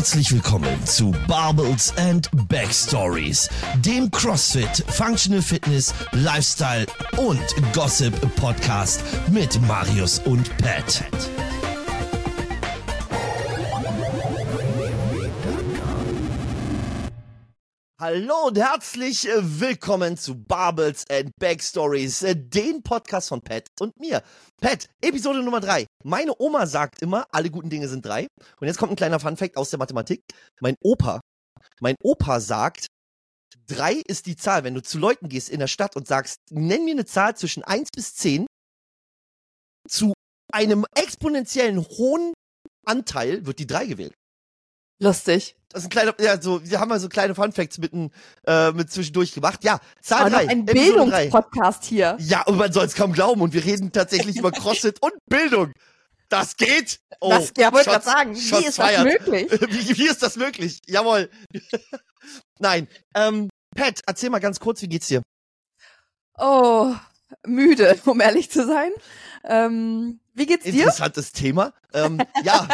Herzlich willkommen zu Barbels and Backstories, dem CrossFit, Functional Fitness, Lifestyle und Gossip Podcast mit Marius und Pat. Hallo und herzlich äh, willkommen zu Barbels and Backstories, äh, den Podcast von Pat und mir. Pat, Episode Nummer drei. Meine Oma sagt immer, alle guten Dinge sind drei. Und jetzt kommt ein kleiner Funfact aus der Mathematik. Mein Opa, mein Opa sagt, drei ist die Zahl. Wenn du zu Leuten gehst in der Stadt und sagst, nenn mir eine Zahl zwischen eins bis zehn, zu einem exponentiellen hohen Anteil wird die drei gewählt. Lustig. Das ist ein kleiner, ja, so, wir haben mal so kleine Funfacts mitten, äh, mit zwischendurch gemacht. Ja, Zahl Aber 3. noch ein Bildungspodcast hier. Ja, und man soll es kaum glauben. Und wir reden tatsächlich über CrossFit und Bildung. Das geht. Oh, das, ja, wollte Shots- gerade sagen, Shots wie ist fired. das möglich? Wie, wie ist das möglich? Jawohl. Nein. Ähm, Pat, erzähl mal ganz kurz, wie geht's dir? Oh, müde, um ehrlich zu sein. Ähm, wie geht's dir? Interessantes Thema. Ähm, ja,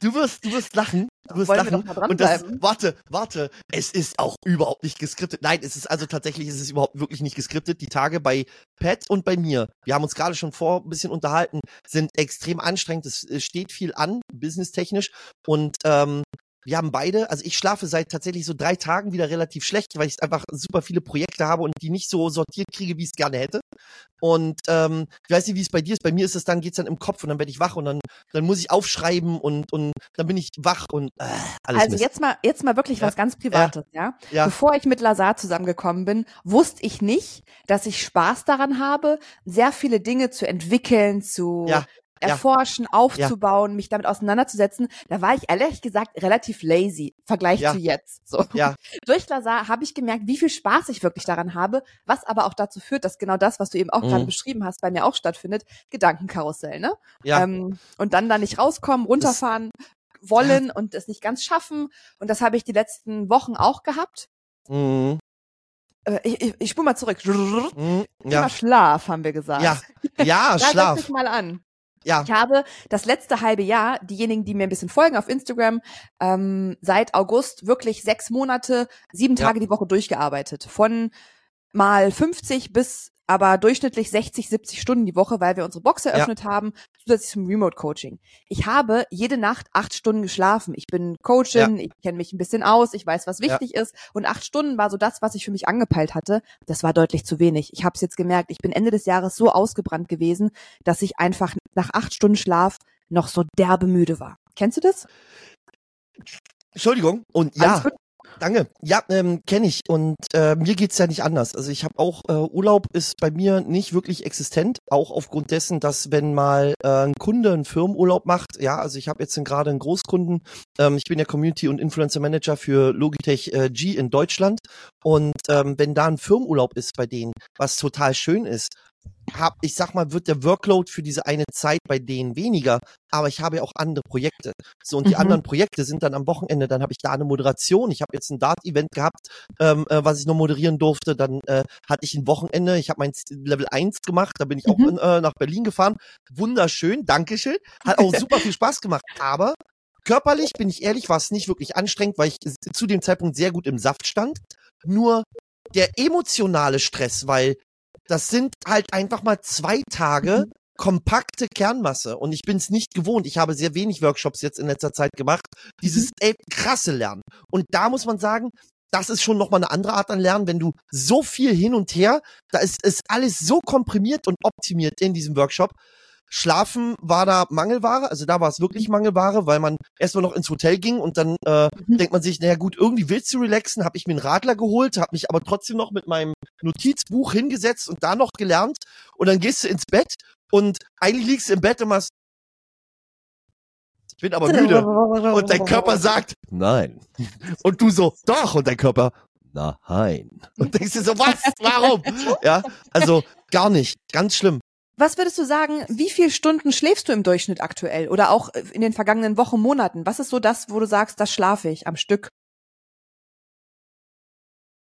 du wirst, du wirst lachen. Du wirst Wollen lachen. und das, warte, warte. Es ist auch überhaupt nicht geskriptet. Nein, es ist also tatsächlich, es ist überhaupt wirklich nicht geskriptet. Die Tage bei Pat und bei mir, wir haben uns gerade schon vor ein bisschen unterhalten, sind extrem anstrengend. Es steht viel an, businesstechnisch. Und ähm, wir haben beide, also ich schlafe seit tatsächlich so drei Tagen wieder relativ schlecht, weil ich einfach super viele Projekte habe und die nicht so sortiert kriege, wie ich es gerne hätte. Und ähm, ich weiß nicht, wie es bei dir ist. Bei mir ist es dann, geht's dann im Kopf und dann werde ich wach und dann, dann muss ich aufschreiben und, und dann bin ich wach und äh, alles Also Mist. jetzt mal, jetzt mal wirklich Ja. was ganz Privates, ja? Ja. Bevor ich mit Lazar zusammengekommen bin, wusste ich nicht, dass ich Spaß daran habe, sehr viele Dinge zu entwickeln, zu Ja, ja. erforschen, aufzubauen, mich damit auseinanderzusetzen. Da war ich ehrlich gesagt relativ lazy, im Vergleich Ja. zu jetzt. So. Ja. Durch Lazar habe ich gemerkt, wie viel Spaß ich wirklich daran habe, was aber auch dazu führt, dass genau das, was du eben auch Mhm. gerade beschrieben hast, bei mir auch stattfindet, Gedankenkarussell, ne? Ja. Ähm, und dann da nicht rauskommen, runterfahren wollen und es nicht ganz schaffen. Und das habe ich die letzten Wochen auch gehabt. Mhm. Äh, ich, ich, ich spule mal zurück. Mhm. Thema Ja. Schlaf, haben wir gesagt. Ja. Ja, Da setz Schlaf. dich mal an. Ja. Ich habe das letzte halbe Jahr, diejenigen, die mir ein bisschen folgen auf Instagram, ähm, seit August wirklich sechs Monate, sieben Ja. Tage die Woche durchgearbeitet. Von mal 50 bis aber durchschnittlich 60, 70 Stunden die Woche, weil wir unsere Box eröffnet haben, zusätzlich zum Remote-Coaching. Ich habe jede Nacht acht Stunden geschlafen. Ich bin Coachin, ich kenne mich ein bisschen aus, ich weiß, was wichtig ist. Und acht Stunden war so das, was ich für mich angepeilt hatte. Das war deutlich zu wenig. Ich habe es jetzt gemerkt, ich bin Ende des Jahres so ausgebrannt gewesen, dass ich einfach nach acht Stunden Schlaf noch so derbe müde war. Kennst du das? Entschuldigung. Und ja? Danke. Ja, ähm, kenne ich. Und äh, mir geht's ja nicht anders. Also ich habe auch, äh, Urlaub ist bei mir nicht wirklich existent. Auch aufgrund dessen, dass wenn mal äh, ein Kunde einen Firmenurlaub macht, ja, also ich habe jetzt gerade einen Großkunden. Ähm, ich bin ja Community- und Influencer Manager für Logitech äh, G in Deutschland. Und ähm, wenn da ein Firmenurlaub ist bei denen, was total schön ist, hab, ich sag mal, wird der Workload für diese eine Zeit bei denen weniger, aber ich habe ja auch andere Projekte. So, und die Mhm. anderen Projekte sind dann am Wochenende, dann habe ich da eine Moderation. Ich habe jetzt ein Dart-Event gehabt, ähm, äh, was ich noch moderieren durfte. Dann äh, hatte ich ein Wochenende, ich habe mein Level 1 gemacht, da bin ich auch Mhm. in, äh, nach Berlin gefahren. Wunderschön, Dankeschön. Hat auch super viel Spaß gemacht. Aber körperlich, bin ich ehrlich, war es nicht wirklich anstrengend, weil ich zu dem Zeitpunkt sehr gut im Saft stand. Nur der emotionale Stress, weil das sind halt einfach mal zwei Tage Mhm. kompakte Kernmasse und ich bin es nicht gewohnt. Ich habe sehr wenig Workshops jetzt in letzter Zeit gemacht. Dieses Mhm. ey, krasse Lernen. Und da muss man sagen, das ist schon nochmal eine andere Art an Lernen, wenn du so viel hin und her, da ist, ist alles so komprimiert und optimiert in diesem Workshop. Schlafen war da Mangelware, also da war es wirklich Mangelware, weil man erstmal noch ins Hotel ging und dann äh, Mhm. denkt man sich, naja gut, irgendwie willst du relaxen, habe ich mir einen Radler geholt, habe mich aber trotzdem noch mit meinem Notizbuch hingesetzt und da noch gelernt und dann gehst du ins Bett und eigentlich liegst du im Bett und machst, ich bin aber müde und dein Körper sagt, nein. Und du so, doch und dein Körper, nein. Und denkst dir so, was, warum? Ja, also gar nicht, ganz schlimm. Was würdest du sagen, wie viele Stunden schläfst du im Durchschnitt aktuell oder auch in den vergangenen Wochen, Monaten? Was ist so das, wo du sagst, das schlafe ich am Stück?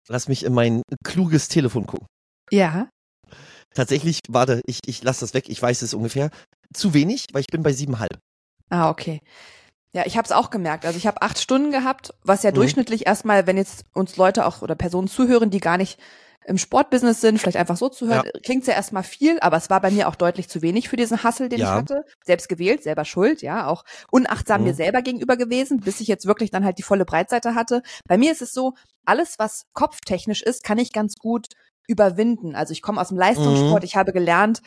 Lass mich in mein kluges Telefon gucken. Ja. Tatsächlich, warte, ich, ich lasse das weg, ich weiß es ungefähr. Zu wenig, weil ich bin bei siebenhalb. Ah, okay. Ja, ich habe es auch gemerkt. Also ich habe acht Stunden gehabt, was ja mhm. durchschnittlich erstmal, wenn jetzt uns Leute auch oder Personen zuhören, die gar nicht im Sportbusiness sind, vielleicht einfach so zuhören, ja. klingt's ja erstmal viel, aber es war bei mir auch deutlich zu wenig für diesen Hassel, den ja. ich hatte. Selbst gewählt, selber schuld, ja, auch unachtsam mhm. mir selber gegenüber gewesen, bis ich jetzt wirklich dann halt die volle Breitseite hatte. Bei mir ist es so, alles, was kopftechnisch ist, kann ich ganz gut überwinden. Also ich komme aus dem Leistungssport, mhm. ich habe gelernt,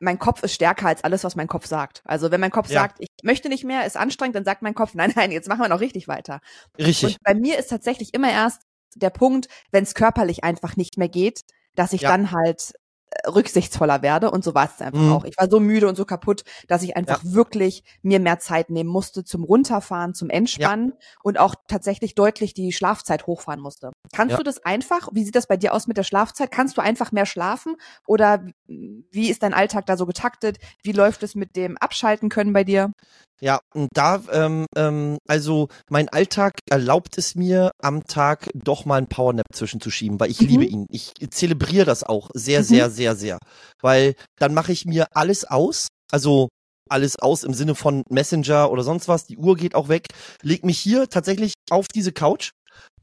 mein Kopf ist stärker als alles, was mein Kopf sagt. Also wenn mein Kopf ja. sagt, ich möchte nicht mehr, ist anstrengend, dann sagt mein Kopf, nein, nein, jetzt machen wir noch richtig weiter. Richtig. Und bei mir ist tatsächlich immer erst der Punkt, wenn es körperlich einfach nicht mehr geht, dass ich ja. dann halt rücksichtsvoller werde und so war es einfach mhm. auch. Ich war so müde und so kaputt, dass ich einfach ja. wirklich mir mehr Zeit nehmen musste zum Runterfahren, zum Entspannen ja. und auch tatsächlich deutlich die Schlafzeit hochfahren musste. Kannst ja. du das einfach? Wie sieht das bei dir aus mit der Schlafzeit? Kannst du einfach mehr schlafen oder wie ist dein Alltag da so getaktet? Wie läuft es mit dem Abschalten können bei dir? Ja, und da, ähm, ähm, also mein Alltag erlaubt es mir, am Tag doch mal einen Powernap zwischenzuschieben, weil ich mhm. liebe ihn. Ich zelebriere das auch sehr, mhm. sehr, sehr, sehr. Weil dann mache ich mir alles aus, also alles aus im Sinne von Messenger oder sonst was, die Uhr geht auch weg, leg mich hier tatsächlich auf diese Couch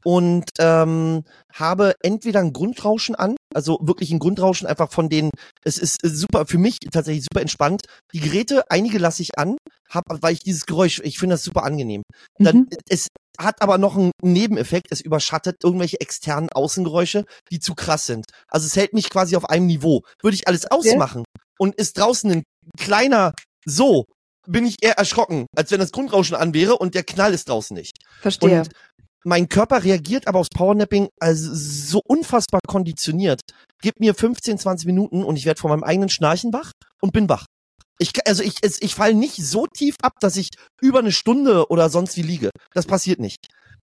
und ähm, habe entweder ein Grundrauschen an, also wirklich ein Grundrauschen einfach von den, es ist super, für mich tatsächlich super entspannt. Die Geräte, einige lasse ich an, hab, weil ich dieses Geräusch, ich finde das super angenehm. Dann, mhm. Es hat aber noch einen Nebeneffekt, es überschattet irgendwelche externen Außengeräusche, die zu krass sind. Also es hält mich quasi auf einem Niveau. Würde ich alles ausmachen okay. und ist draußen ein kleiner so, bin ich eher erschrocken, als wenn das Grundrauschen an wäre und der Knall ist draußen nicht. Verstehe. Und mein Körper reagiert aber aufs Powernapping also so unfassbar konditioniert. Gib mir 15, 20 Minuten und ich werde von meinem eigenen Schnarchen wach und bin wach. Ich, also ich, ich falle nicht so tief ab, dass ich über eine Stunde oder sonst wie liege. Das passiert nicht.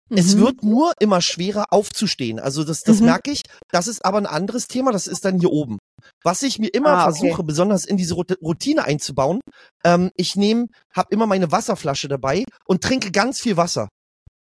Mhm. Es wird nur immer schwerer aufzustehen. Also das, das mhm. merke ich. Das ist aber ein anderes Thema. Das ist dann hier oben. Was ich mir immer ah, okay. versuche, besonders in diese Routine einzubauen, ähm, ich nehme, habe immer meine Wasserflasche dabei und trinke ganz viel Wasser.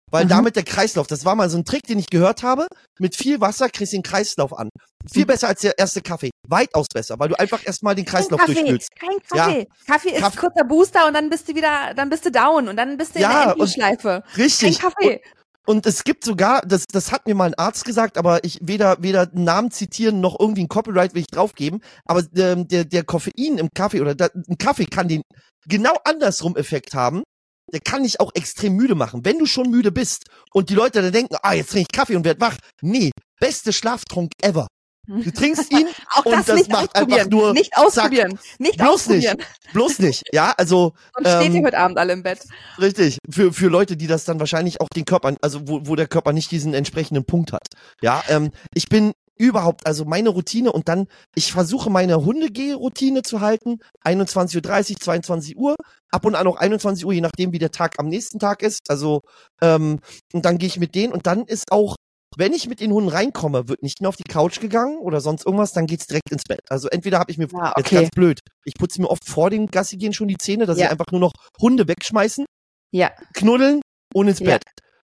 Weil mhm. damit der Kreislauf, das war mal so ein Trick, den ich gehört habe. Mit viel Wasser kriegst du den Kreislauf an. Viel mhm. besser als der erste Kaffee. Weitaus besser, weil du einfach erstmal den Kreislauf Kein durchspülst. Kein Kaffee. Ja. Kaffee ist Kaffee. kurzer Booster und dann bist du wieder, dann bist du down und dann bist du ja, in der Endschleife. Richtig. Kein Kaffee. Und, und es gibt sogar, das, das hat mir mal ein Arzt gesagt, aber ich weder, weder Namen zitieren noch irgendwie ein Copyright will ich draufgeben. Aber ähm, der, der Koffein im Kaffee oder der, ein Kaffee kann den genau andersrum Effekt haben der kann dich auch extrem müde machen. Wenn du schon müde bist und die Leute dann denken, ah, jetzt trinke ich Kaffee und werd wach. Nee, beste Schlaftrunk ever. Du trinkst ihn auch und das, das nicht macht einfach nur nicht ausprobieren, zack. nicht bloß ausprobieren. nicht, bloß nicht. Ja, also und ähm, steht ihr heute Abend alle im Bett. Richtig, für für Leute, die das dann wahrscheinlich auch den Körper, also wo, wo der Körper nicht diesen entsprechenden Punkt hat. Ja, ähm, ich bin überhaupt, also meine Routine und dann, ich versuche meine Hundegeh-Routine zu halten, 21.30 Uhr, 22 Uhr, ab und an auch 21 Uhr, je nachdem, wie der Tag am nächsten Tag ist. Also, ähm, und dann gehe ich mit denen und dann ist auch, wenn ich mit den Hunden reinkomme, wird nicht mehr auf die Couch gegangen oder sonst irgendwas, dann geht's direkt ins Bett. Also entweder habe ich mir, ah, okay. jetzt ganz blöd, ich putze mir oft vor dem Gassi gehen schon die Zähne, dass ja. ich einfach nur noch Hunde wegschmeißen, ja. knuddeln und ins Bett.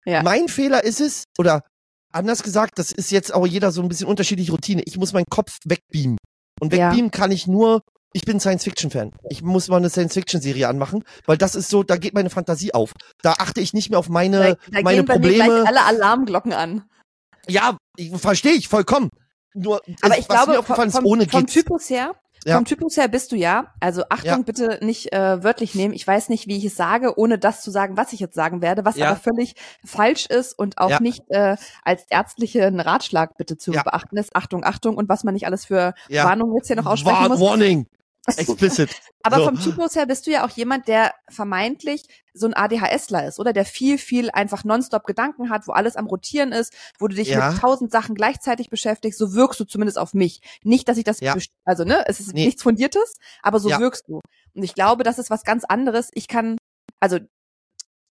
Ja. Mein Fehler ist es, oder anders gesagt, das ist jetzt auch jeder so ein bisschen unterschiedliche Routine. Ich muss meinen Kopf wegbeamen. Und wegbeamen ja. kann ich nur, ich bin Science-Fiction-Fan. Ich muss mal eine Science-Fiction-Serie anmachen, weil das ist so, da geht meine Fantasie auf. Da achte ich nicht mehr auf meine, da, da meine gehen Probleme. Bei mir alle Alarmglocken an. Ja, verstehe ich vollkommen. Nur, aber ich glaube, vom, ohne vom Typus her ja. Vom Typus her bist du ja. Also Achtung, ja. bitte nicht äh, wörtlich nehmen. Ich weiß nicht, wie ich es sage, ohne das zu sagen, was ich jetzt sagen werde, was ja. aber völlig falsch ist und auch nicht äh, als ärztlichen Ratschlag bitte zu beachten ist. Achtung, Achtung und was man nicht alles für Warnungen jetzt hier noch aussprechen War muss. Warning. Explicit. Aber so. vom Typus her bist du ja auch jemand, der vermeintlich so ein ADHSler ist, oder? Der viel, viel einfach nonstop Gedanken hat, wo alles am Rotieren ist, wo du dich ja. mit tausend Sachen gleichzeitig beschäftigst. So wirkst du zumindest auf mich. Nicht, dass ich das, ja. also, ne, es ist nee. nichts Fundiertes, aber so ja. wirkst du. Und ich glaube, das ist was ganz anderes. Ich kann, also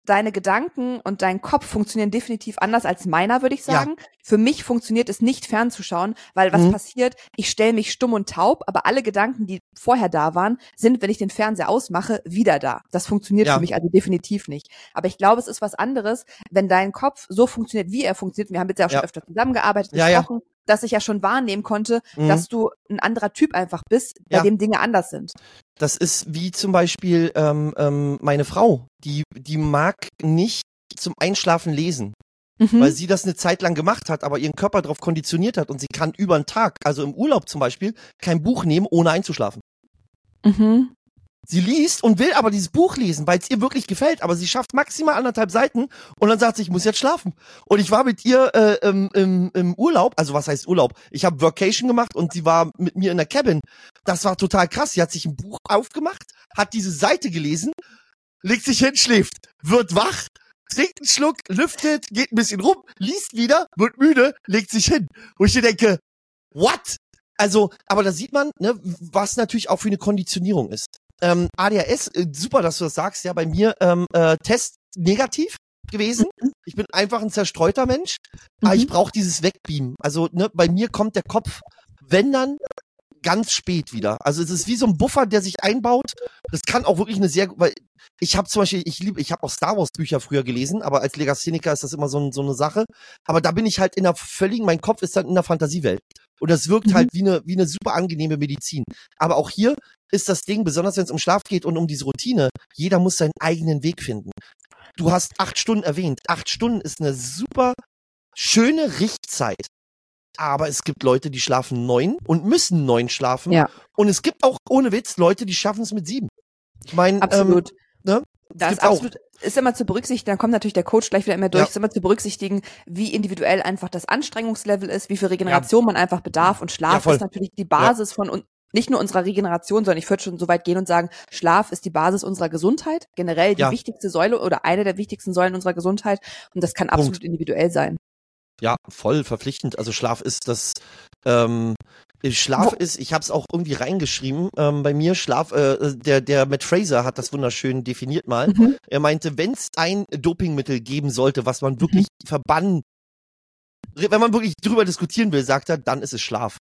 deine Gedanken und dein Kopf funktionieren definitiv anders als meiner, würde ich sagen. Ja. Für mich funktioniert es nicht fernzuschauen, weil was mhm. passiert, ich stelle mich stumm und taub, aber alle Gedanken, die vorher da waren, sind, wenn ich den Fernseher ausmache, wieder da. Das funktioniert ja. für mich also definitiv nicht. Aber ich glaube, es ist was anderes, wenn dein Kopf so funktioniert, wie er funktioniert. Wir haben jetzt ja auch schon öfter zusammengearbeitet, gesprochen. Dass ich ja schon wahrnehmen konnte, mhm. dass du ein anderer Typ einfach bist, bei ja. dem Dinge anders sind. Das ist wie zum Beispiel ähm, ähm, meine Frau, die, die mag nicht zum Einschlafen lesen. Mhm. Weil sie das eine Zeit lang gemacht hat, aber ihren Körper darauf konditioniert hat und sie kann über den Tag, also im Urlaub zum Beispiel, kein Buch nehmen, ohne einzuschlafen. Mhm. Sie liest und will aber dieses Buch lesen, weil es ihr wirklich gefällt, aber sie schafft maximal anderthalb Seiten und dann sagt sie, ich muss jetzt schlafen. Und ich war mit ihr äh, im, im, im Urlaub, also was heißt Urlaub? Ich habe Workation gemacht und sie war mit mir in der Cabin. Das war total krass. Sie hat sich ein Buch aufgemacht, hat diese Seite gelesen, legt sich hin, schläft, wird wach, trinkt einen Schluck, lüftet, geht ein bisschen rum, liest wieder, wird müde, legt sich hin. Wo ich denke, what? Also, aber da sieht man, ne, was natürlich auch für eine Konditionierung ist. Ähm, ADHS, äh, super, dass du das sagst, ja, bei mir ähm, äh, Test negativ gewesen. Mhm. Ich bin einfach ein zerstreuter Mensch, mhm. aber ich brauche dieses Wegbeamen. Also, ne, bei mir kommt der Kopf, wenn dann ganz spät wieder. Also es ist wie so ein Buffer, der sich einbaut. Das kann auch wirklich eine sehr, weil ich habe zum Beispiel, ich liebe, ich habe auch Star Wars Bücher früher gelesen, aber als Legastheniker ist das immer so, so eine Sache. Aber da bin ich halt in der völligen, mein Kopf ist dann in der Fantasiewelt. Und das wirkt halt mhm. halt wie eine, wie eine super angenehme Medizin. Aber auch hier ist das Ding, besonders wenn es um Schlaf geht und um diese Routine, jeder muss seinen eigenen Weg finden. Du hast acht Stunden erwähnt. Acht Stunden ist eine super schöne Richtzeit. Aber es gibt Leute, die schlafen neun und müssen neun schlafen. Ja. Und es gibt auch, ohne Witz, Leute, die schaffen es mit sieben. Ich meine, absolut. Ähm, ne? Das ist absolut, ist immer zu berücksichtigen, dann kommt natürlich der Coach gleich wieder immer durch, ja. ist immer zu berücksichtigen, wie individuell einfach das Anstrengungslevel ist, wie viel Regeneration ja. man einfach bedarf und Schlaf ja, ist natürlich die Basis von nicht nur unserer Regeneration, sondern ich würde schon so weit gehen und sagen, Schlaf ist die Basis unserer Gesundheit, generell die wichtigste Säule oder eine der wichtigsten Säulen unserer Gesundheit und das kann Punkt. absolut individuell sein. Ja, voll verpflichtend. Also Schlaf ist das ähm, Schlaf Wo ist, ich habe es auch irgendwie reingeschrieben, ähm, bei mir Schlaf, äh, der, der Matt Fraser hat das wunderschön definiert mal. Mhm. Er meinte, wenn es ein Dopingmittel geben sollte, was man wirklich mhm. verbannen, wenn man wirklich drüber diskutieren will, sagt er, dann ist es Schlaf.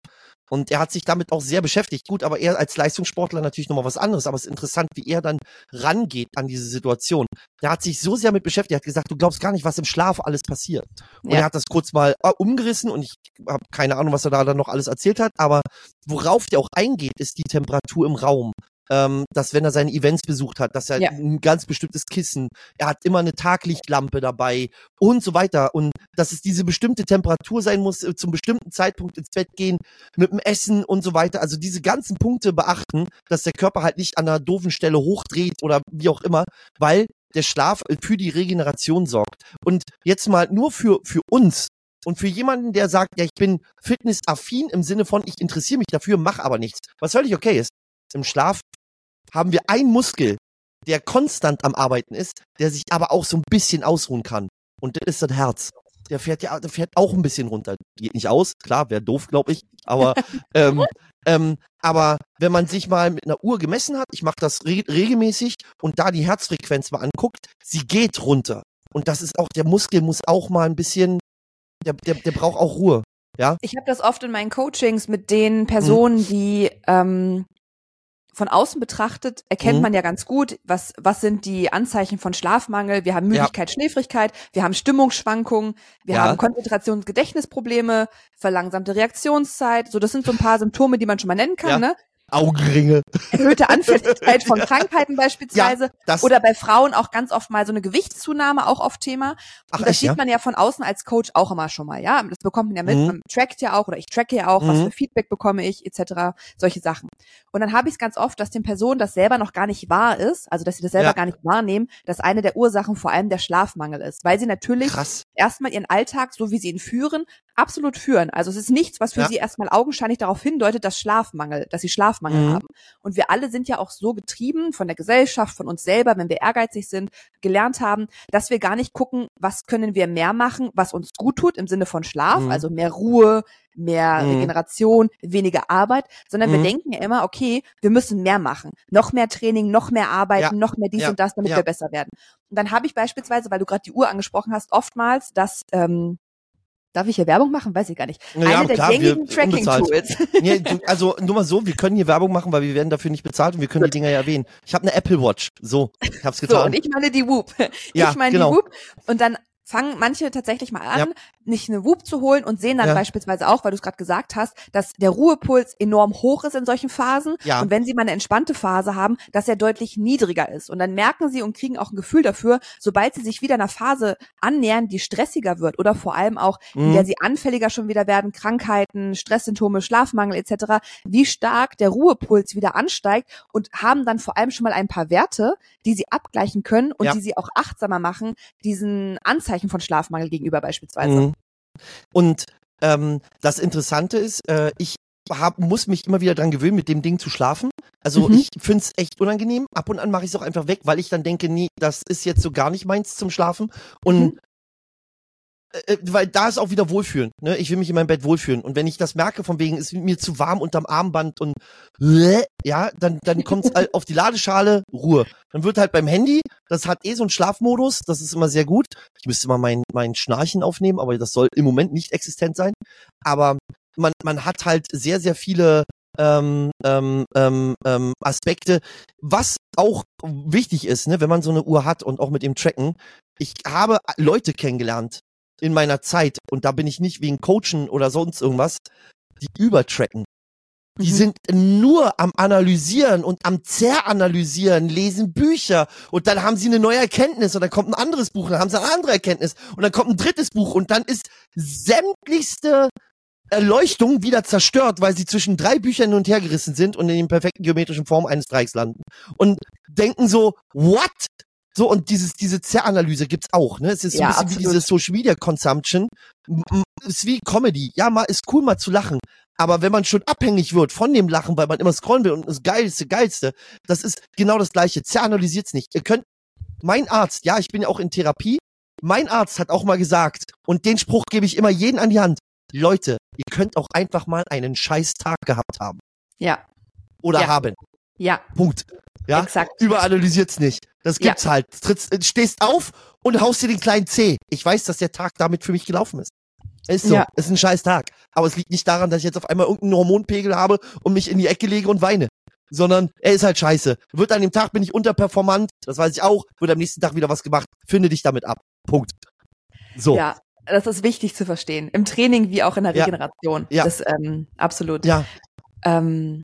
Und er hat sich damit auch sehr beschäftigt. Gut, aber er als Leistungssportler natürlich nochmal was anderes. Aber es ist interessant, wie er dann rangeht an diese Situation. Der hat sich so sehr mit beschäftigt. Er hat gesagt, du glaubst gar nicht, was im Schlaf alles passiert. Und ja. er hat das kurz mal äh, umgerissen und ich habe keine Ahnung, was er da dann noch alles erzählt hat. Aber worauf der auch eingeht, ist die Temperatur im Raum ähm, dass wenn er seine Events besucht hat, dass er ja. ein ganz bestimmtes Kissen, er hat immer eine Taglichtlampe dabei und so weiter und dass es diese bestimmte Temperatur sein muss, äh, zum bestimmten Zeitpunkt ins Bett gehen, mit dem Essen und so weiter. Also diese ganzen Punkte beachten, dass der Körper halt nicht an einer doofen Stelle hochdreht oder wie auch immer, weil der Schlaf für die Regeneration sorgt. Und jetzt mal nur für, für uns, und für jemanden, der sagt, ja, ich bin fitnessaffin im Sinne von, ich interessiere mich dafür, mach aber nichts, was völlig okay ist. Im Schlaf haben wir einen Muskel, der konstant am Arbeiten ist, der sich aber auch so ein bisschen ausruhen kann. Und das ist das Herz. Der fährt ja, der fährt auch ein bisschen runter. Geht nicht aus, klar, wäre doof, glaube ich. Aber, ähm, ähm, aber wenn man sich mal mit einer Uhr gemessen hat, ich mache das re regelmäßig und da die Herzfrequenz mal anguckt, sie geht runter. Und das ist auch, der Muskel muss auch mal ein bisschen, der, der, der braucht auch Ruhe. Ja. Ich habe das oft in meinen Coachings mit den Personen, mhm. die ähm, von außen betrachtet erkennt mhm. man ja ganz gut, was, was sind die Anzeichen von Schlafmangel. Wir haben Müdigkeit, ja. Schläfrigkeit, wir haben Stimmungsschwankungen, wir ja. haben Konzentrations- und Gedächtnisprobleme, verlangsamte Reaktionszeit. So, das sind so ein paar Symptome, die man schon mal nennen kann, ja. ne? Augenringe. Erhöhte Anfälligkeit von Krankheiten beispielsweise. Ja, Oder bei Frauen auch ganz oft mal so eine Gewichtszunahme auch oft Thema. Ach, und das echt, sieht ja? man ja von außen als Coach auch immer schon mal, ja. Das bekommt man ja mit. Mhm. Man trackt ja auch oder ich tracke ja auch, mhm. was für Feedback bekomme ich, etc. Solche Sachen. Und dann habe ich es ganz oft, dass den Personen das selber noch gar nicht wahr ist, also dass sie das selber ja. gar nicht wahrnehmen, dass eine der Ursachen vor allem der Schlafmangel ist. Weil sie natürlich Krass. erstmal ihren Alltag, so wie sie ihn führen, absolut führen. Also es ist nichts, was für ja. sie erstmal augenscheinlich darauf hindeutet, dass Schlafmangel, dass sie Schlafmangel mhm. haben. Und wir alle sind ja auch so getrieben von der Gesellschaft, von uns selber, wenn wir ehrgeizig sind, gelernt haben, dass wir gar nicht gucken, was können wir mehr machen, was uns gut tut im Sinne von Schlaf, mhm. also mehr Ruhe, mehr mhm. Regeneration, weniger Arbeit, sondern wir mhm. denken ja immer, okay, wir müssen mehr machen. Noch mehr Training, noch mehr arbeiten, ja. noch mehr dies ja. und das, damit wir besser werden. Und dann habe ich beispielsweise, weil du gerade die Uhr angesprochen hast, oftmals, dass ähm, Darf ich hier Werbung machen? Weiß ich gar nicht. Ja, Eine der klar, gängigen Tracking-Tools. nee, also nur mal so, wir können hier Werbung machen, weil wir werden dafür nicht bezahlt und wir können Gut. die Dinger ja erwähnen. Ich habe eine Apple Watch. So, ich hab's getan. So, und ich meine die Whoop. Ich ja, meine genau. die Whoop. Und dann fangen manche tatsächlich mal an, ja. nicht eine Whoop zu holen und sehen dann ja. beispielsweise auch, weil du es gerade gesagt hast, dass der Ruhepuls enorm hoch ist in solchen Phasen. Ja. Und wenn sie mal eine entspannte Phase haben, dass er deutlich niedriger ist. Und dann merken sie und kriegen auch ein Gefühl dafür, sobald sie sich wieder einer Phase annähern, die stressiger wird oder vor allem auch, mhm. in der sie anfälliger schon wieder werden, Krankheiten, Stresssymptome, Schlafmangel etc., wie stark der Ruhepuls wieder ansteigt und haben dann vor allem schon mal ein paar Werte, die sie abgleichen können und die sie auch achtsamer machen, diesen Anzeichen von Schlafmangel gegenüber beispielsweise. Mhm. Und ähm, das Interessante ist, äh, ich hab, muss mich immer wieder dran gewöhnen, mit dem Ding zu schlafen. Also mhm. ich find's echt unangenehm. Ab und an mache ich es auch einfach weg, weil ich dann denke, nee, das ist jetzt so gar nicht meins zum Schlafen. Und mhm. Äh, äh, weil da ist auch wieder Wohlfühlen. Ne? Ich will mich in meinem Bett wohlfühlen. Und wenn ich das merke, von wegen ist mir zu warm unterm Armband und ja, dann, dann kommt es halt auf die Ladeschale, Ruhe. Dann wird halt beim Handy, das hat eh so einen Schlafmodus, das ist immer sehr gut. Ich müsste mal mein, mein Schnarchen aufnehmen, aber das soll im Moment nicht existent sein. Aber man, man hat halt sehr, sehr viele ähm, ähm, ähm, ähm, Aspekte, was auch wichtig ist, ne, wenn man so eine Uhr hat und auch mit dem Tracken. Ich habe Leute kennengelernt, in meiner Zeit, und da bin ich nicht wegen Coachen oder sonst irgendwas, die übertracken. Die mhm. sind nur am Analysieren und am Zeranalysieren, lesen Bücher und dann haben sie eine neue Erkenntnis und dann kommt ein anderes Buch, dann haben sie eine andere Erkenntnis und dann kommt ein drittes Buch und dann ist sämtlichste Erleuchtung wieder zerstört, weil sie zwischen drei Büchern hin und her gerissen sind und in den perfekten geometrischen Form eines Dreiecks landen. Und denken so, what? So, und dieses, diese Zerranalyse gibt's auch, ne? Es ist so ja, ein bisschen absolut. wie diese Social Media Consumption. Ist wie Comedy. Ja, mal ist cool, mal zu lachen. Aber wenn man schon abhängig wird von dem Lachen, weil man immer scrollen will und das Geilste, Geilste, das ist genau das Gleiche. Zerranalysiert's nicht. Ihr könnt, mein Arzt, ja, ich bin ja auch in Therapie. Mein Arzt hat auch mal gesagt, und den Spruch gebe ich immer jeden an die Hand. Leute, ihr könnt auch einfach mal einen scheiß Tag gehabt haben. Ja. Oder ja. haben. Ja. Punkt. Ja. Exakt. Überanalysiert's nicht. Das gibt's ja. halt. Trittst, äh, stehst auf und haust dir den kleinen C. Ich weiß, dass der Tag damit für mich gelaufen ist. Ist so. Ja. Ist ein scheiß Tag. Aber es liegt nicht daran, dass ich jetzt auf einmal irgendeinen Hormonpegel habe und mich in die Ecke lege und weine. Sondern er ist halt scheiße. Wird an dem Tag bin ich unterperformant, das weiß ich auch, wird am nächsten Tag wieder was gemacht. Finde dich damit ab. Punkt. So. Ja, das ist wichtig zu verstehen. Im Training wie auch in der Regeneration. Ja. Das ähm, absolut. Ja. Ähm,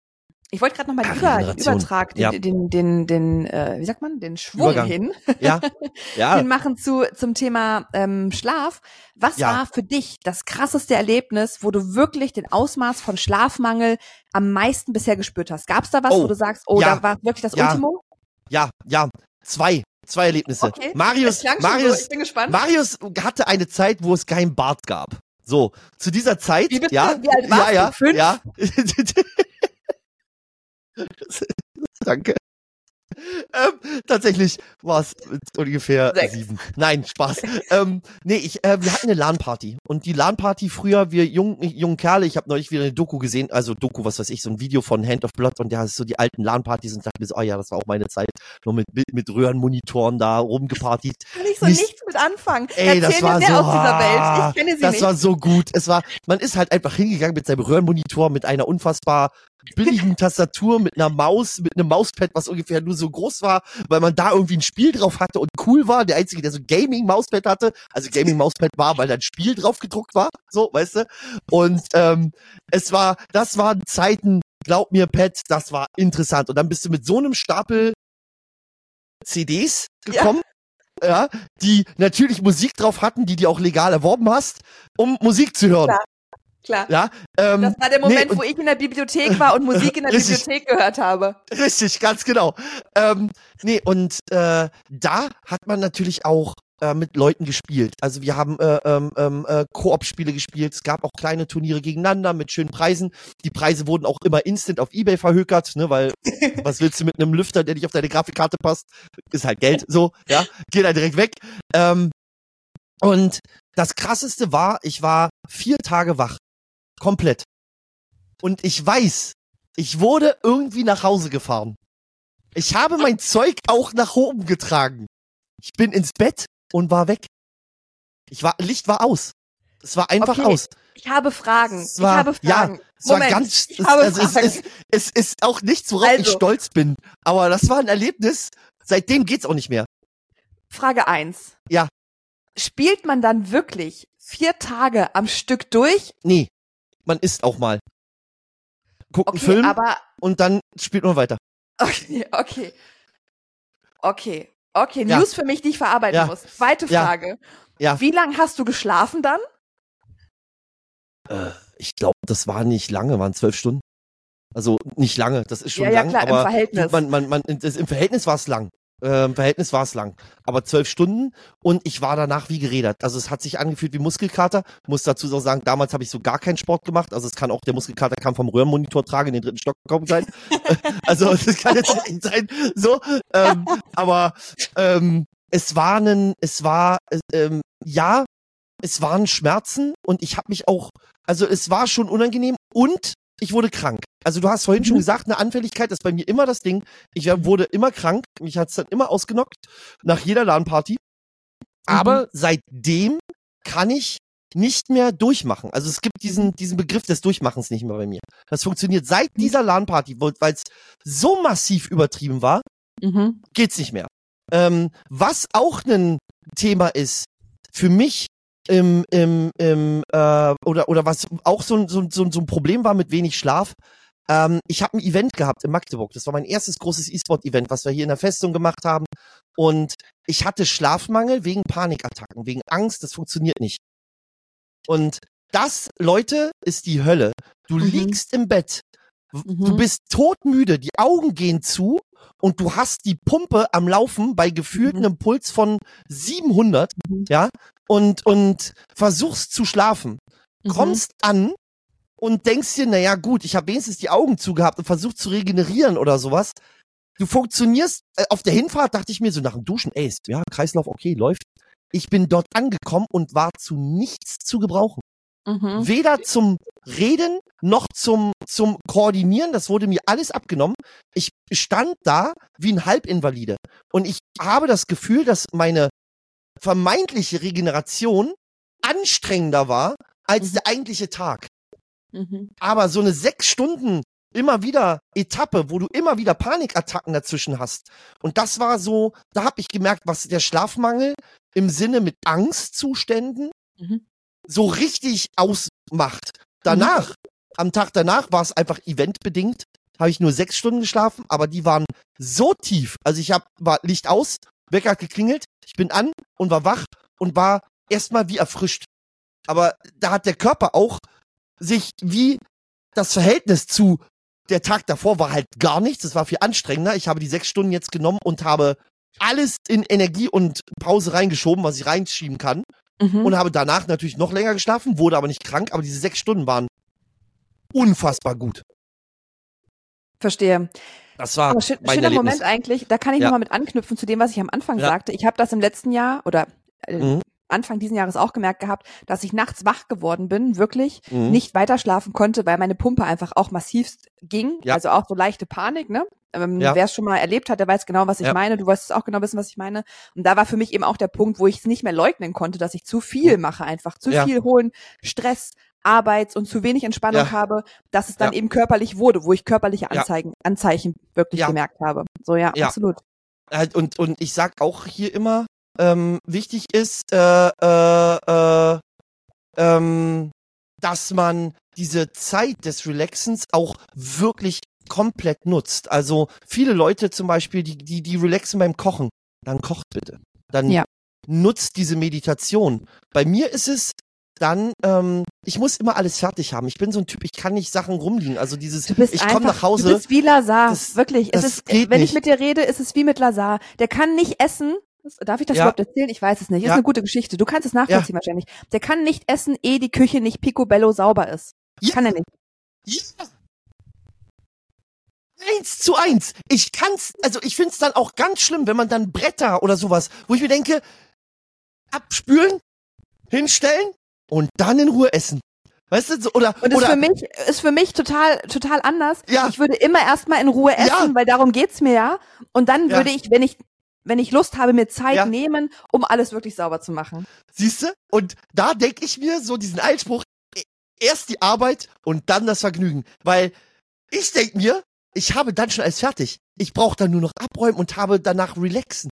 ich wollte gerade noch mal den, Über, Übertrag, den, ja. den, den, den, den äh, wie sagt man, den Schwung Übergang. hin, ja. ja. den machen zu zum Thema ähm, Schlaf. Was ja. war für dich das krasseste Erlebnis, wo du wirklich den Ausmaß von Schlafmangel am meisten bisher gespürt hast? Gab es da was, oh. wo du sagst, oh, ja. da war wirklich das ja. Ultimo? Ja, ja, zwei. Zwei Erlebnisse. Okay. Marius, Marius, so. Marius hatte eine Zeit, wo es kein Bart gab. So, zu dieser Zeit, wie ja, ja, ja? Fünf? ja. Danke. Ähm, tatsächlich war es ungefähr Sechs. sieben. Nein, Spaß. ähm, nee, ich, äh, wir hatten eine LAN-Party. Und die LAN-Party früher, wir jungen, jungen Kerle, ich habe neulich wieder eine Doku gesehen, also Doku, was weiß ich, so ein Video von Hand of Blood und der hat so die alten LAN-Partys und dachte mir so, oh ja, das war auch meine Zeit. Nur mit, mit, mit Röhrenmonitoren da rumgepartiet. Kann ich so Nicht, nichts mit anfangen. Ey, das war so, aus dieser Welt. Ich kenne sie das nicht. war so gut. Es war, man ist halt einfach hingegangen mit seinem Röhrenmonitor, mit einer unfassbar billigen Tastatur mit einer Maus, mit einem Mauspad, was ungefähr nur so groß war, weil man da irgendwie ein Spiel drauf hatte und cool war. Der einzige, der so Gaming-Mauspad hatte, also Gaming-Mauspad war, weil da ein Spiel drauf gedruckt war, so, weißt du. Und ähm, es war, das waren Zeiten, glaub mir, Pat, das war interessant. Und dann bist du mit so einem Stapel CDs gekommen. Ja. Ja, die natürlich Musik drauf hatten, die du auch legal erworben hast, um Musik zu hören. Klar. Klar. Ja, ähm, das war der Moment, nee, wo ich in der Bibliothek war und Musik in der richtig, Bibliothek gehört habe. Richtig, ganz genau. Ähm, nee, und äh, da hat man natürlich auch äh, mit Leuten gespielt. Also wir haben äh, ähm, äh, Koop-Spiele gespielt. Es gab auch kleine Turniere gegeneinander mit schönen Preisen. Die Preise wurden auch immer instant auf Ebay verhökert, ne, weil was willst du mit einem Lüfter, der nicht auf deine Grafikkarte passt? Ist halt Geld, so, ja, geht halt direkt weg. Ähm, und das krasseste war, ich war vier Tage wach. Komplett. Und ich weiß, ich wurde irgendwie nach Hause gefahren. Ich habe mein Zeug auch nach oben getragen. Ich bin ins Bett und war weg. Ich war, Licht war aus. Es war einfach okay. aus. Ich habe Fragen. Es war, ich habe Fragen. Ja, es Moment, war ganz, es, also es, es, es, ist auch nichts, worauf also. ich stolz bin. Aber das war ein Erlebnis. Seitdem geht's auch nicht mehr. Frage eins. Ja. spielt man dann wirklich vier Tage am Stück durch? Nee, man isst auch mal. Guckt einen Okay, Film aber und dann spielt man weiter. okay, okay. Okay. Okay, Ja. News für mich, die ich verarbeiten Ja. muss. Zweite Ja. Frage. Ja. Wie lange hast du geschlafen dann? Äh, ich glaube, das war nicht lange, waren zwölf Stunden. Also nicht lange, das ist schon Ja, ja, lang, klar, im aber Verhältnis. Man, man, man, das, im Verhältnis war es lang. Äh, Im Verhältnis war es lang. Aber zwölf Stunden und ich war danach wie gerädert. Also es hat sich angefühlt wie Muskelkater. Muss dazu auch sagen, damals habe ich so gar keinen Sport gemacht. Also es kann auch der Muskelkater kam vom Röhrenmonitor tragen in den dritten Stock gekommen sein. also das kann jetzt nicht sein. So, ähm, aber ähm, es war ein, es war äh, ähm, ja, es waren Schmerzen und ich habe mich auch, also es war schon unangenehm und ich wurde krank. Also du hast vorhin schon Mhm. gesagt, eine Anfälligkeit ist bei mir immer das Ding. Ich wurde immer krank, mich hat's dann immer ausgenockt nach jeder LAN-Party. Aber seitdem kann ich nicht mehr durchmachen. Also es gibt diesen, diesen Begriff des Durchmachens nicht mehr bei mir. Das funktioniert seit dieser LAN-Party, weil es so massiv übertrieben war, Mhm. geht's nicht mehr. Ähm, was auch ein Thema ist für mich im, im, im äh, oder oder was auch so, ein- so, ein- so, ein- so ein Problem war mit wenig Schlaf. Ähm, ich habe ein Event gehabt in Magdeburg. Das war mein erstes großes E-Sport-Event, was wir hier in der Festung gemacht haben. Und ich hatte Schlafmangel wegen Panikattacken, wegen Angst. Das funktioniert nicht. Und das, Leute, ist die Hölle. Du Mhm. liegst im Bett. Du Mhm. bist todmüde, die Augen gehen zu und du hast die Pumpe am Laufen bei gefühlt Mhm. einem Puls von 700, Mhm. ja, und, und versuchst zu schlafen. Mhm. Kommst an und denkst dir, naja, gut, ich habe wenigstens die Augen zugehabt und versucht zu regenerieren oder sowas. Du funktionierst, äh, auf der Hinfahrt dachte ich mir so nach dem Duschen, ey, ist, ja, Kreislauf, okay, läuft. Ich bin dort angekommen und war zu nichts zu gebrauchen. Mhm. Weder zum Reden noch zum, zum Koordinieren. Das wurde mir alles abgenommen. Ich stand da wie ein Halbinvalide. Und ich habe das Gefühl, dass meine vermeintliche Regeneration anstrengender war als Mhm. der eigentliche Tag. Mhm. Aber so eine sechs Stunden immer wieder Etappe, wo du immer wieder Panikattacken dazwischen hast. Und das war so, da habe ich gemerkt, was der Schlafmangel im Sinne mit Angstzuständen Mhm. so richtig ausmacht. Danach, am Tag danach war es einfach eventbedingt, habe ich nur sechs Stunden geschlafen, aber die waren so tief. Also ich habe war Licht aus, Wecker hat geklingelt, ich bin an und war wach und war erstmal wie erfrischt. Aber da hat der Körper auch sich wie das Verhältnis zu der Tag davor war halt gar nichts, es war viel anstrengender. Ich habe die sechs Stunden jetzt genommen und habe alles in Energie und Pause reingeschoben, was ich reinschieben kann Mhm. und habe danach natürlich noch länger geschlafen, wurde aber nicht krank, aber diese sechs Stunden waren unfassbar gut. Verstehe. Das war Aber schön, mein schöner Erlebnis. Moment eigentlich. Da kann ich Ja. nochmal mit anknüpfen zu dem, was ich am Anfang Ja. sagte. Ich habe das im letzten Jahr oder äh, Mhm. Anfang diesen Jahres auch gemerkt gehabt, dass ich nachts wach geworden bin, wirklich Mhm. nicht weiter schlafen konnte, weil meine Pumpe einfach auch massivst ging. Ja. Also auch so leichte Panik, ne? Ähm, Ja. Wer es schon mal erlebt hat, der weiß genau, was ich Ja. meine. Du weißt es auch genau wissen, was ich meine. Und da war für mich eben auch der Punkt, wo ich es nicht mehr leugnen konnte, dass ich zu viel mache einfach. Zu viel hohen Stress, Arbeits- und zu wenig Entspannung Ja. habe, dass es dann Ja. eben körperlich wurde, wo ich körperliche Ja. Anzeigen, Anzeichen wirklich Ja. gemerkt habe. So, ja, Ja. absolut. Halt, und, und ich sag auch hier immer, ähm, wichtig ist, äh, äh, äh, ähm, dass man diese Zeit des Relaxens auch wirklich komplett nutzt. Also viele Leute zum Beispiel, die, die, die relaxen beim Kochen, dann kocht bitte. Dann Ja. nutzt diese Meditation. Bei mir ist es dann, ähm, ich muss immer alles fertig haben. Ich bin so ein Typ, ich kann nicht Sachen rumliegen. Also dieses, ich komme nach Hause. Du bist wie Lazar, Das- wirklich. das es ist, geht wenn nicht. ich mit dir rede, ist es wie mit Lazar. Der kann nicht essen. Darf ich das Ja. überhaupt erzählen? Ich weiß es nicht. Ist Ja. eine gute Geschichte. Du kannst es nachvollziehen wahrscheinlich. Der kann nicht essen, ehe die Küche nicht picobello sauber ist. Ja. Kann er nicht. Ja. Eins zu eins. Ich kann's, also ich find's dann auch ganz schlimm, wenn man dann Bretter oder sowas, wo ich mir denke, abspülen, hinstellen und dann in Ruhe essen. Weißt du, so, oder, Und ist oder, für mich, ist für mich total, total anders. Ja. Ich würde immer erstmal in Ruhe essen, Ja. weil darum geht's mir ja. Und dann Ja. würde ich, wenn ich, wenn ich Lust habe, mir Zeit Ja. nehmen, um alles wirklich sauber zu machen. siehst du? Und da denke ich mir so diesen Einspruch, e- erst die Arbeit und dann das Vergnügen. Weil ich denk mir, ich habe dann schon alles fertig. Ich brauche dann nur noch abräumen und habe danach relaxen.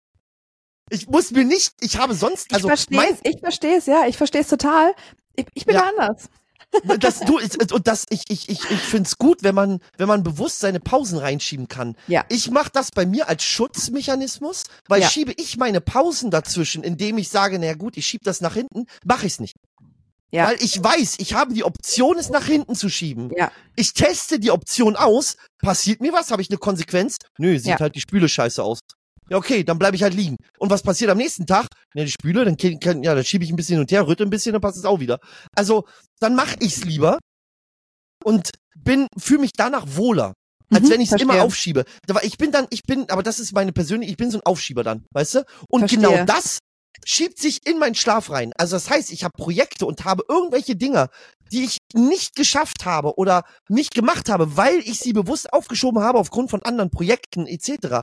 Ich muss mir nicht, ich habe sonst, Ich also verstehe es, ich verstehe es, ja, ich verstehe es total. Ich, ich bin Ja. da anders. das du und das ich ich ich ich find's gut, wenn man wenn man bewusst seine Pausen reinschieben kann. Ja. Ich mache das bei mir als Schutzmechanismus, weil Ja. schiebe ich meine Pausen dazwischen, indem ich sage, na ja, gut, ich schiebe das nach hinten, mache ich's nicht. Ja. Weil ich weiß, ich habe die Option, es nach hinten zu schieben. Ja. Ich teste die Option aus. Passiert mir was? Habe ich eine Konsequenz? Nö, sieht Ja. halt die Spüle scheiße aus. Ja, okay, dann bleibe ich halt liegen. Und was passiert am nächsten Tag? Ja, die Spüle, dann kann, kann, ja, dann schiebe ich ein bisschen hin und her, rüttel ein bisschen, dann passt es auch wieder. Also, dann mache ich's lieber und bin fühle mich danach wohler. Als Mhm, wenn ich es immer aufschiebe. Aber ich bin dann, ich bin, aber das ist meine persönliche, ich bin so ein Aufschieber dann, weißt du? Und Verstehe. genau das schiebt sich in meinen Schlaf rein. Also das heißt, ich habe Projekte und habe irgendwelche Dinge, die ich nicht geschafft habe oder nicht gemacht habe, weil ich sie bewusst aufgeschoben habe aufgrund von anderen Projekten etc.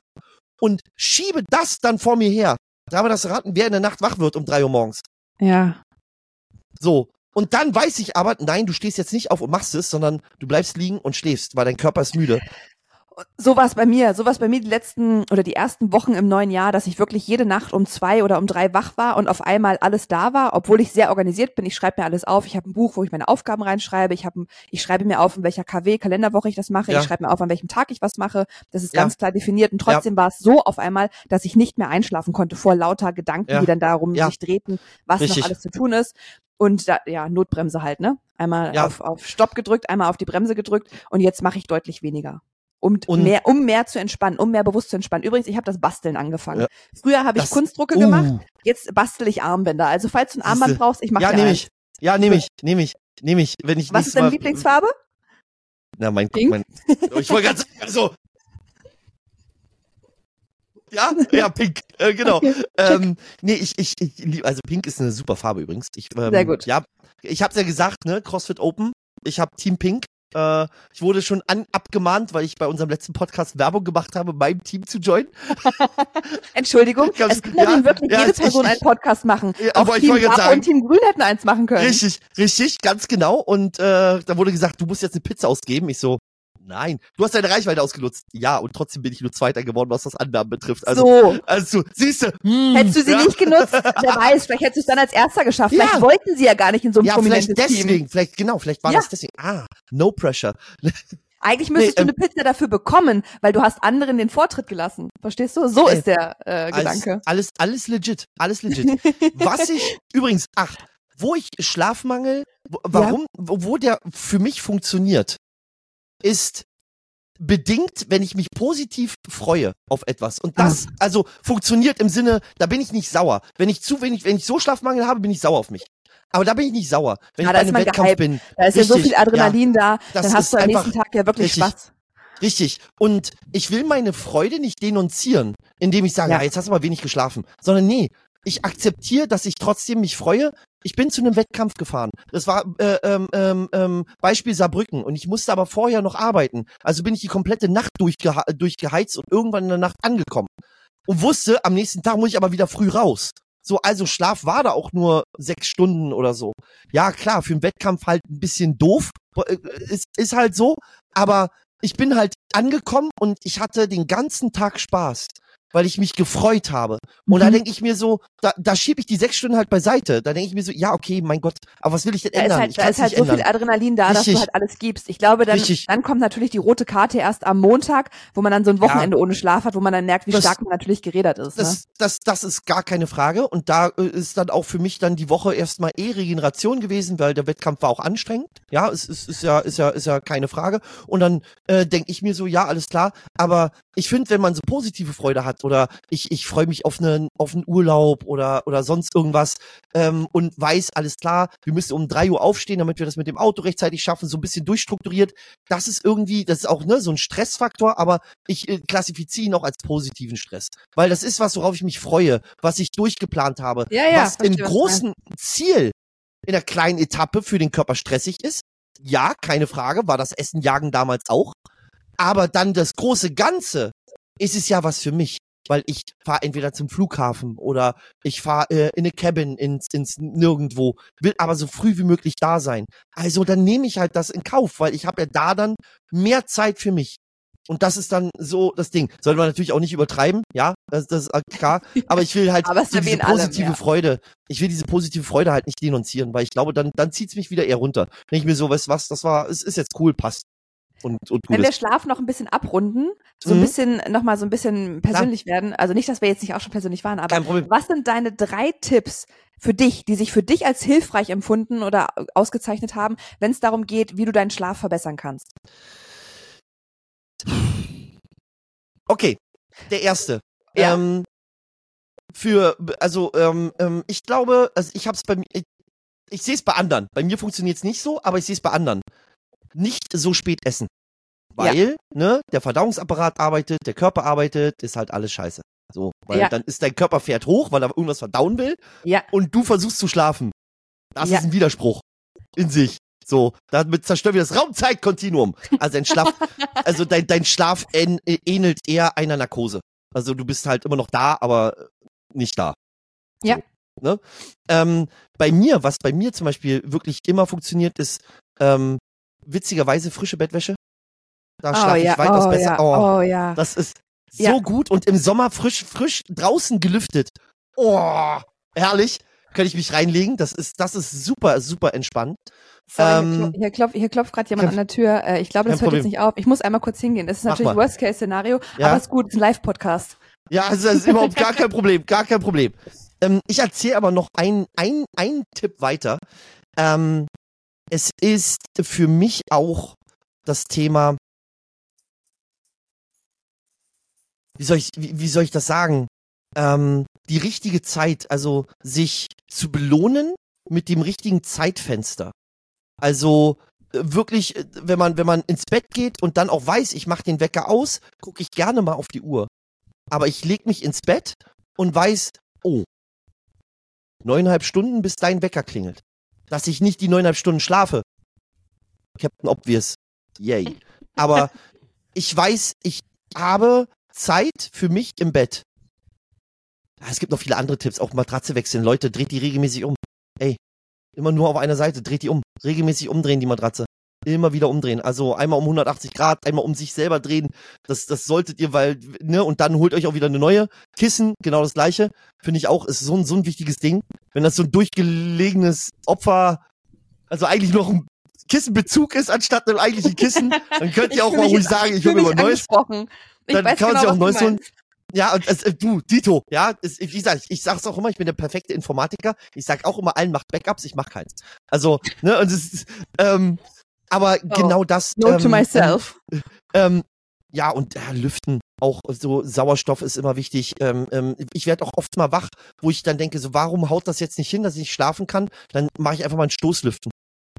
Und schiebe das dann vor mir her. Wir das raten, wer in der Nacht wach wird um drei Uhr morgens. Ja. So. Und dann weiß ich aber, nein, du stehst jetzt nicht auf und machst es, sondern du bleibst liegen und schläfst, weil dein Körper ist müde. So war es bei mir. So war es bei mir die letzten oder die ersten Wochen im neuen Jahr, dass ich wirklich jede Nacht um zwei oder um drei wach war und auf einmal alles da war, obwohl ich sehr organisiert bin. Ich schreibe mir alles auf. Ich habe ein Buch, wo ich meine Aufgaben reinschreibe. Ich habe, ich schreibe mir auf, in welcher KW Kalenderwoche ich das mache. Ja. Ich schreibe mir auf, an welchem Tag ich was mache. Das ist Ja. ganz klar definiert. Und trotzdem war es so auf einmal, dass ich nicht mehr einschlafen konnte vor lauter Gedanken, Ja. die dann darum Ja. sich drehten, was Richtig. noch alles zu tun ist. Und da, ja, Notbremse halt, ne? Einmal Ja. auf, auf Stopp gedrückt, einmal auf die Bremse gedrückt und jetzt mache ich deutlich weniger. Um Und- mehr, um mehr zu entspannen, um mehr bewusst zu entspannen. Übrigens, ich habe das Basteln angefangen. Ja. Früher habe ich Kunstdrucke Uh, gemacht, jetzt bastel ich Armbänder. Also falls du ein Armband Siehste. brauchst, ich mache Ja, dir nehme eins. ich. Ja, nehme ich, nehme ich, nehme ich. Wenn ich Was ist deine Mal- Lieblingsfarbe? Na, mein, Pink? mein ich wollte sagen, also. Ja, ja, pink, äh, genau. Okay, ähm, nee, ich, ich, ich lieb, also pink ist eine super Farbe übrigens. Ich, ähm, Sehr gut. Ja, ich hab's ja gesagt, ne, CrossFit Open. Ich habe Team Pink. Äh, ich wurde schon an, abgemahnt, weil ich bei unserem letzten Podcast Werbung gemacht habe, meinem Team zu joinen. Entschuldigung, Ich hab's- es kann ja, wirklich ja, jede Person ich- einen Podcast machen. Ja, Auch aber ich Team wollte jetzt sagen- und Team Grün hätten eins machen können. Richtig, richtig, ganz genau. Und äh, da wurde gesagt, du musst jetzt eine Pizza ausgeben. Ich so, nein, du hast deine Reichweite ausgenutzt. Ja, und trotzdem bin ich nur Zweiter geworden, was das Annahmen betrifft. Also, so. also siehst du, hm, Hättest du sie ja. nicht genutzt, wer weiß, vielleicht hättest du es dann als Erster geschafft. Ja. Vielleicht wollten sie ja gar nicht in so einem Ja, vielleicht prominentes deswegen, Team. vielleicht, genau, vielleicht war Ja. das deswegen. Ah, no pressure. Eigentlich müsstest Nee, du eine Pizza dafür bekommen, weil du hast anderen den Vortritt gelassen. Verstehst du? So Ey, ist der äh, Gedanke. Alles, alles, alles legit, alles legit. Was ich, übrigens, ach, wo ich Schlafmangel, warum, wo, wo der für mich funktioniert, ist bedingt, wenn ich mich positiv freue auf etwas. Und das, Ah. also, funktioniert im Sinne, da bin ich nicht sauer. Wenn ich zu wenig, wenn ich so Schlafmangel habe, bin ich sauer auf mich. Aber da bin ich nicht sauer. Wenn Ah, ich da bei einem Wettkampf gehypt. bin. Da ist ja so richtig, viel Adrenalin da, das dann hast du am nächsten Tag ja wirklich richtig. Spaß. Richtig. Und ich will meine Freude nicht denunzieren, indem ich sage, Ja. ja. jetzt hast du mal wenig geschlafen. Sondern nee, ich akzeptiere, dass ich trotzdem mich freue. Ich bin zu einem Wettkampf gefahren. Das war äh, ähm, ähm, ähm, Beispiel Saarbrücken. Und ich musste aber vorher noch arbeiten. Also bin ich die komplette Nacht durchgeha durchgeheizt und irgendwann in der Nacht angekommen. Und wusste, am nächsten Tag muss ich aber wieder früh raus. So, also Schlaf war da auch nur sechs Stunden oder so. Ja, klar, für einen Wettkampf halt ein bisschen doof. Äh, Ist, ist halt so. Aber ich bin halt angekommen und ich hatte den ganzen Tag Spaß, weil ich mich gefreut habe. Und da Mhm. denke ich mir so, da, da schiebe ich die sechs Stunden halt beiseite. Da denke ich mir so, ja, okay, mein Gott, aber was will ich denn Da ist ändern? halt, ich da ist halt so ändern. viel Adrenalin da, dass Richtig. du halt alles gibst. Ich glaube, dann, Richtig. dann kommt natürlich die rote Karte erst am Montag, wo man dann so ein Wochenende ohne Schlaf hat, wo man dann merkt, wie Das- stark man natürlich gerädert ist. Ne? Das, das, das ist gar keine Frage. Und da äh, ist dann auch für mich dann die Woche erstmal eh Regeneration gewesen, weil der Wettkampf war auch anstrengend. Ja, es ist, ist ja, ist ja, ist ja keine Frage. Und dann äh, denke ich mir so, ja, alles klar. Aber ich finde, wenn man so positive Freude hat oder ich, ich freue mich auf einen, auf einen Urlaub oder, oder sonst irgendwas ähm, und weiß, alles klar, wir müssen um drei Uhr aufstehen, damit wir das mit dem Auto rechtzeitig schaffen, so ein bisschen durchstrukturiert. Das ist irgendwie, das ist auch ne, so ein Stressfaktor, aber ich äh, klassifiziere ihn auch als positiven Stress. Weil das ist was, worauf ich mich freue, was ich durchgeplant habe. Ja, ja, was im großen Ziel in der kleinen Etappe für den Körper stressig ist. Ja, keine Frage, war das Essen jagen damals auch. Aber dann das große Ganze ist es ja was für mich. Weil ich fahre entweder zum Flughafen oder ich fahre äh, in eine Cabin ins, ins Nirgendwo, will aber so früh wie möglich da sein. Also dann nehme ich halt das in Kauf, weil ich habe ja da dann mehr Zeit für mich. Und das ist dann so das Ding. Sollte man natürlich auch nicht übertreiben, ja, das, das ist klar. Aber ich will halt so diese positive allem, ja. Freude. Ich will diese positive Freude halt nicht denunzieren, weil ich glaube, dann, dann zieht's mich wieder eher runter. Wenn ich mir so, weißt du was, das war, es ist jetzt cool, passt. Und, und Wenn wir. Schlaf noch ein bisschen abrunden, so ein Mhm. bisschen, nochmal so ein bisschen persönlich werden, also nicht, dass wir jetzt nicht auch schon persönlich waren, aber was sind deine drei Tipps für dich, die sich für dich als hilfreich empfunden oder ausgezeichnet haben, wenn es darum geht, wie du deinen Schlaf verbessern kannst? Okay, der erste. Ja. Ähm, für, also, ähm, ähm, ich glaube, also ich hab's bei mir, ich, ich sehe es bei anderen. Bei mir funktioniert's nicht so, aber ich sehe es bei anderen. Nicht so spät essen. Weil, ne, der Verdauungsapparat arbeitet, der Körper arbeitet, ist halt alles scheiße. So, weil Ja. dann ist dein Körper fährt hoch, weil er irgendwas verdauen will Ja. und du versuchst zu schlafen. Das Ja. ist ein Widerspruch in sich. So, damit zerstören wir das Raumzeitkontinuum. Also dein Schlaf, also dein, dein Schlaf ähn, äh, ähnelt eher einer Narkose. Also du bist halt immer noch da, aber nicht da. Ja. So, ne? ähm, bei mir, was bei mir zum Beispiel wirklich immer funktioniert, ist ähm, witzigerweise frische Bettwäsche. Da schlafe ich weitaus oh, besser. Ja. Oh, Oh ja. das ist so Ja. gut und im Sommer frisch, frisch draußen gelüftet. Oh, herrlich. Könnte ich mich reinlegen. Das ist, das ist super, super entspannt. Sorry, ähm, hier, klopft, hier, klopft, gerade jemand an der Tür. Äh, ich glaube, das hört jetzt Problem. nicht auf. Ich muss einmal kurz hingehen. Das ist Mach natürlich. Worst-Case-Szenario, Ja. aber ist gut, ist ein Live-Podcast. Ja, also das ist überhaupt gar kein Problem, gar kein Problem. Ähm, ich erzähle aber noch ein, ein, ein Tipp weiter. Ähm, es ist für mich auch das Thema, wie soll ich, wie, wie soll ich das sagen? Ähm, die richtige Zeit, also sich zu belohnen mit dem richtigen Zeitfenster. Also äh, wirklich, äh, wenn man, wenn man ins Bett geht und dann auch weiß, ich mache den Wecker aus, gucke ich gerne mal auf die Uhr. Aber ich leg mich ins Bett und weiß, oh, neuneinhalb Stunden, bis dein Wecker klingelt. Dass ich nicht die neuneinhalb Stunden schlafe. Captain Obvious. Yay. Aber ich weiß, ich habe Zeit für mich im Bett. Ja, Es gibt noch viele andere Tipps, auch Matratze wechseln. Leute, dreht die regelmäßig um. Ey, immer nur auf einer Seite, dreht die um. Regelmäßig umdrehen, die Matratze. Immer wieder umdrehen. Also einmal um 180 Grad, einmal um sich selber drehen. Das, das solltet ihr, weil, ne, und dann holt euch auch wieder eine neue. Kissen, genau das gleiche. Finde ich auch, ist so ein, so ein wichtiges Ding. Wenn das so ein durchgelegenes Opfer, also eigentlich noch ein Kissenbezug ist, anstatt einem eigentlichen Kissen, dann könnt ihr auch mal ruhig sagen, ich hole mir mal neues. Ich Dann kann man genau, sich auch Neues holen. Ja, und es, äh, du, Dito, ja, es, wie gesagt, ich, ich sag's auch immer, ich bin der perfekte Informatiker. Ich sag auch immer allen, macht Backups, ich mach keins. Also, ne, und es ist, ähm, aber genau das. Note ähm, to myself. Ähm, ja, und ja, Lüften, auch so Sauerstoff ist immer wichtig. Ähm, ähm, ich werde auch oft mal wach, wo ich dann denke, so, warum haut das jetzt nicht hin, dass ich nicht schlafen kann? Dann mache ich einfach mal ein Stoßlüften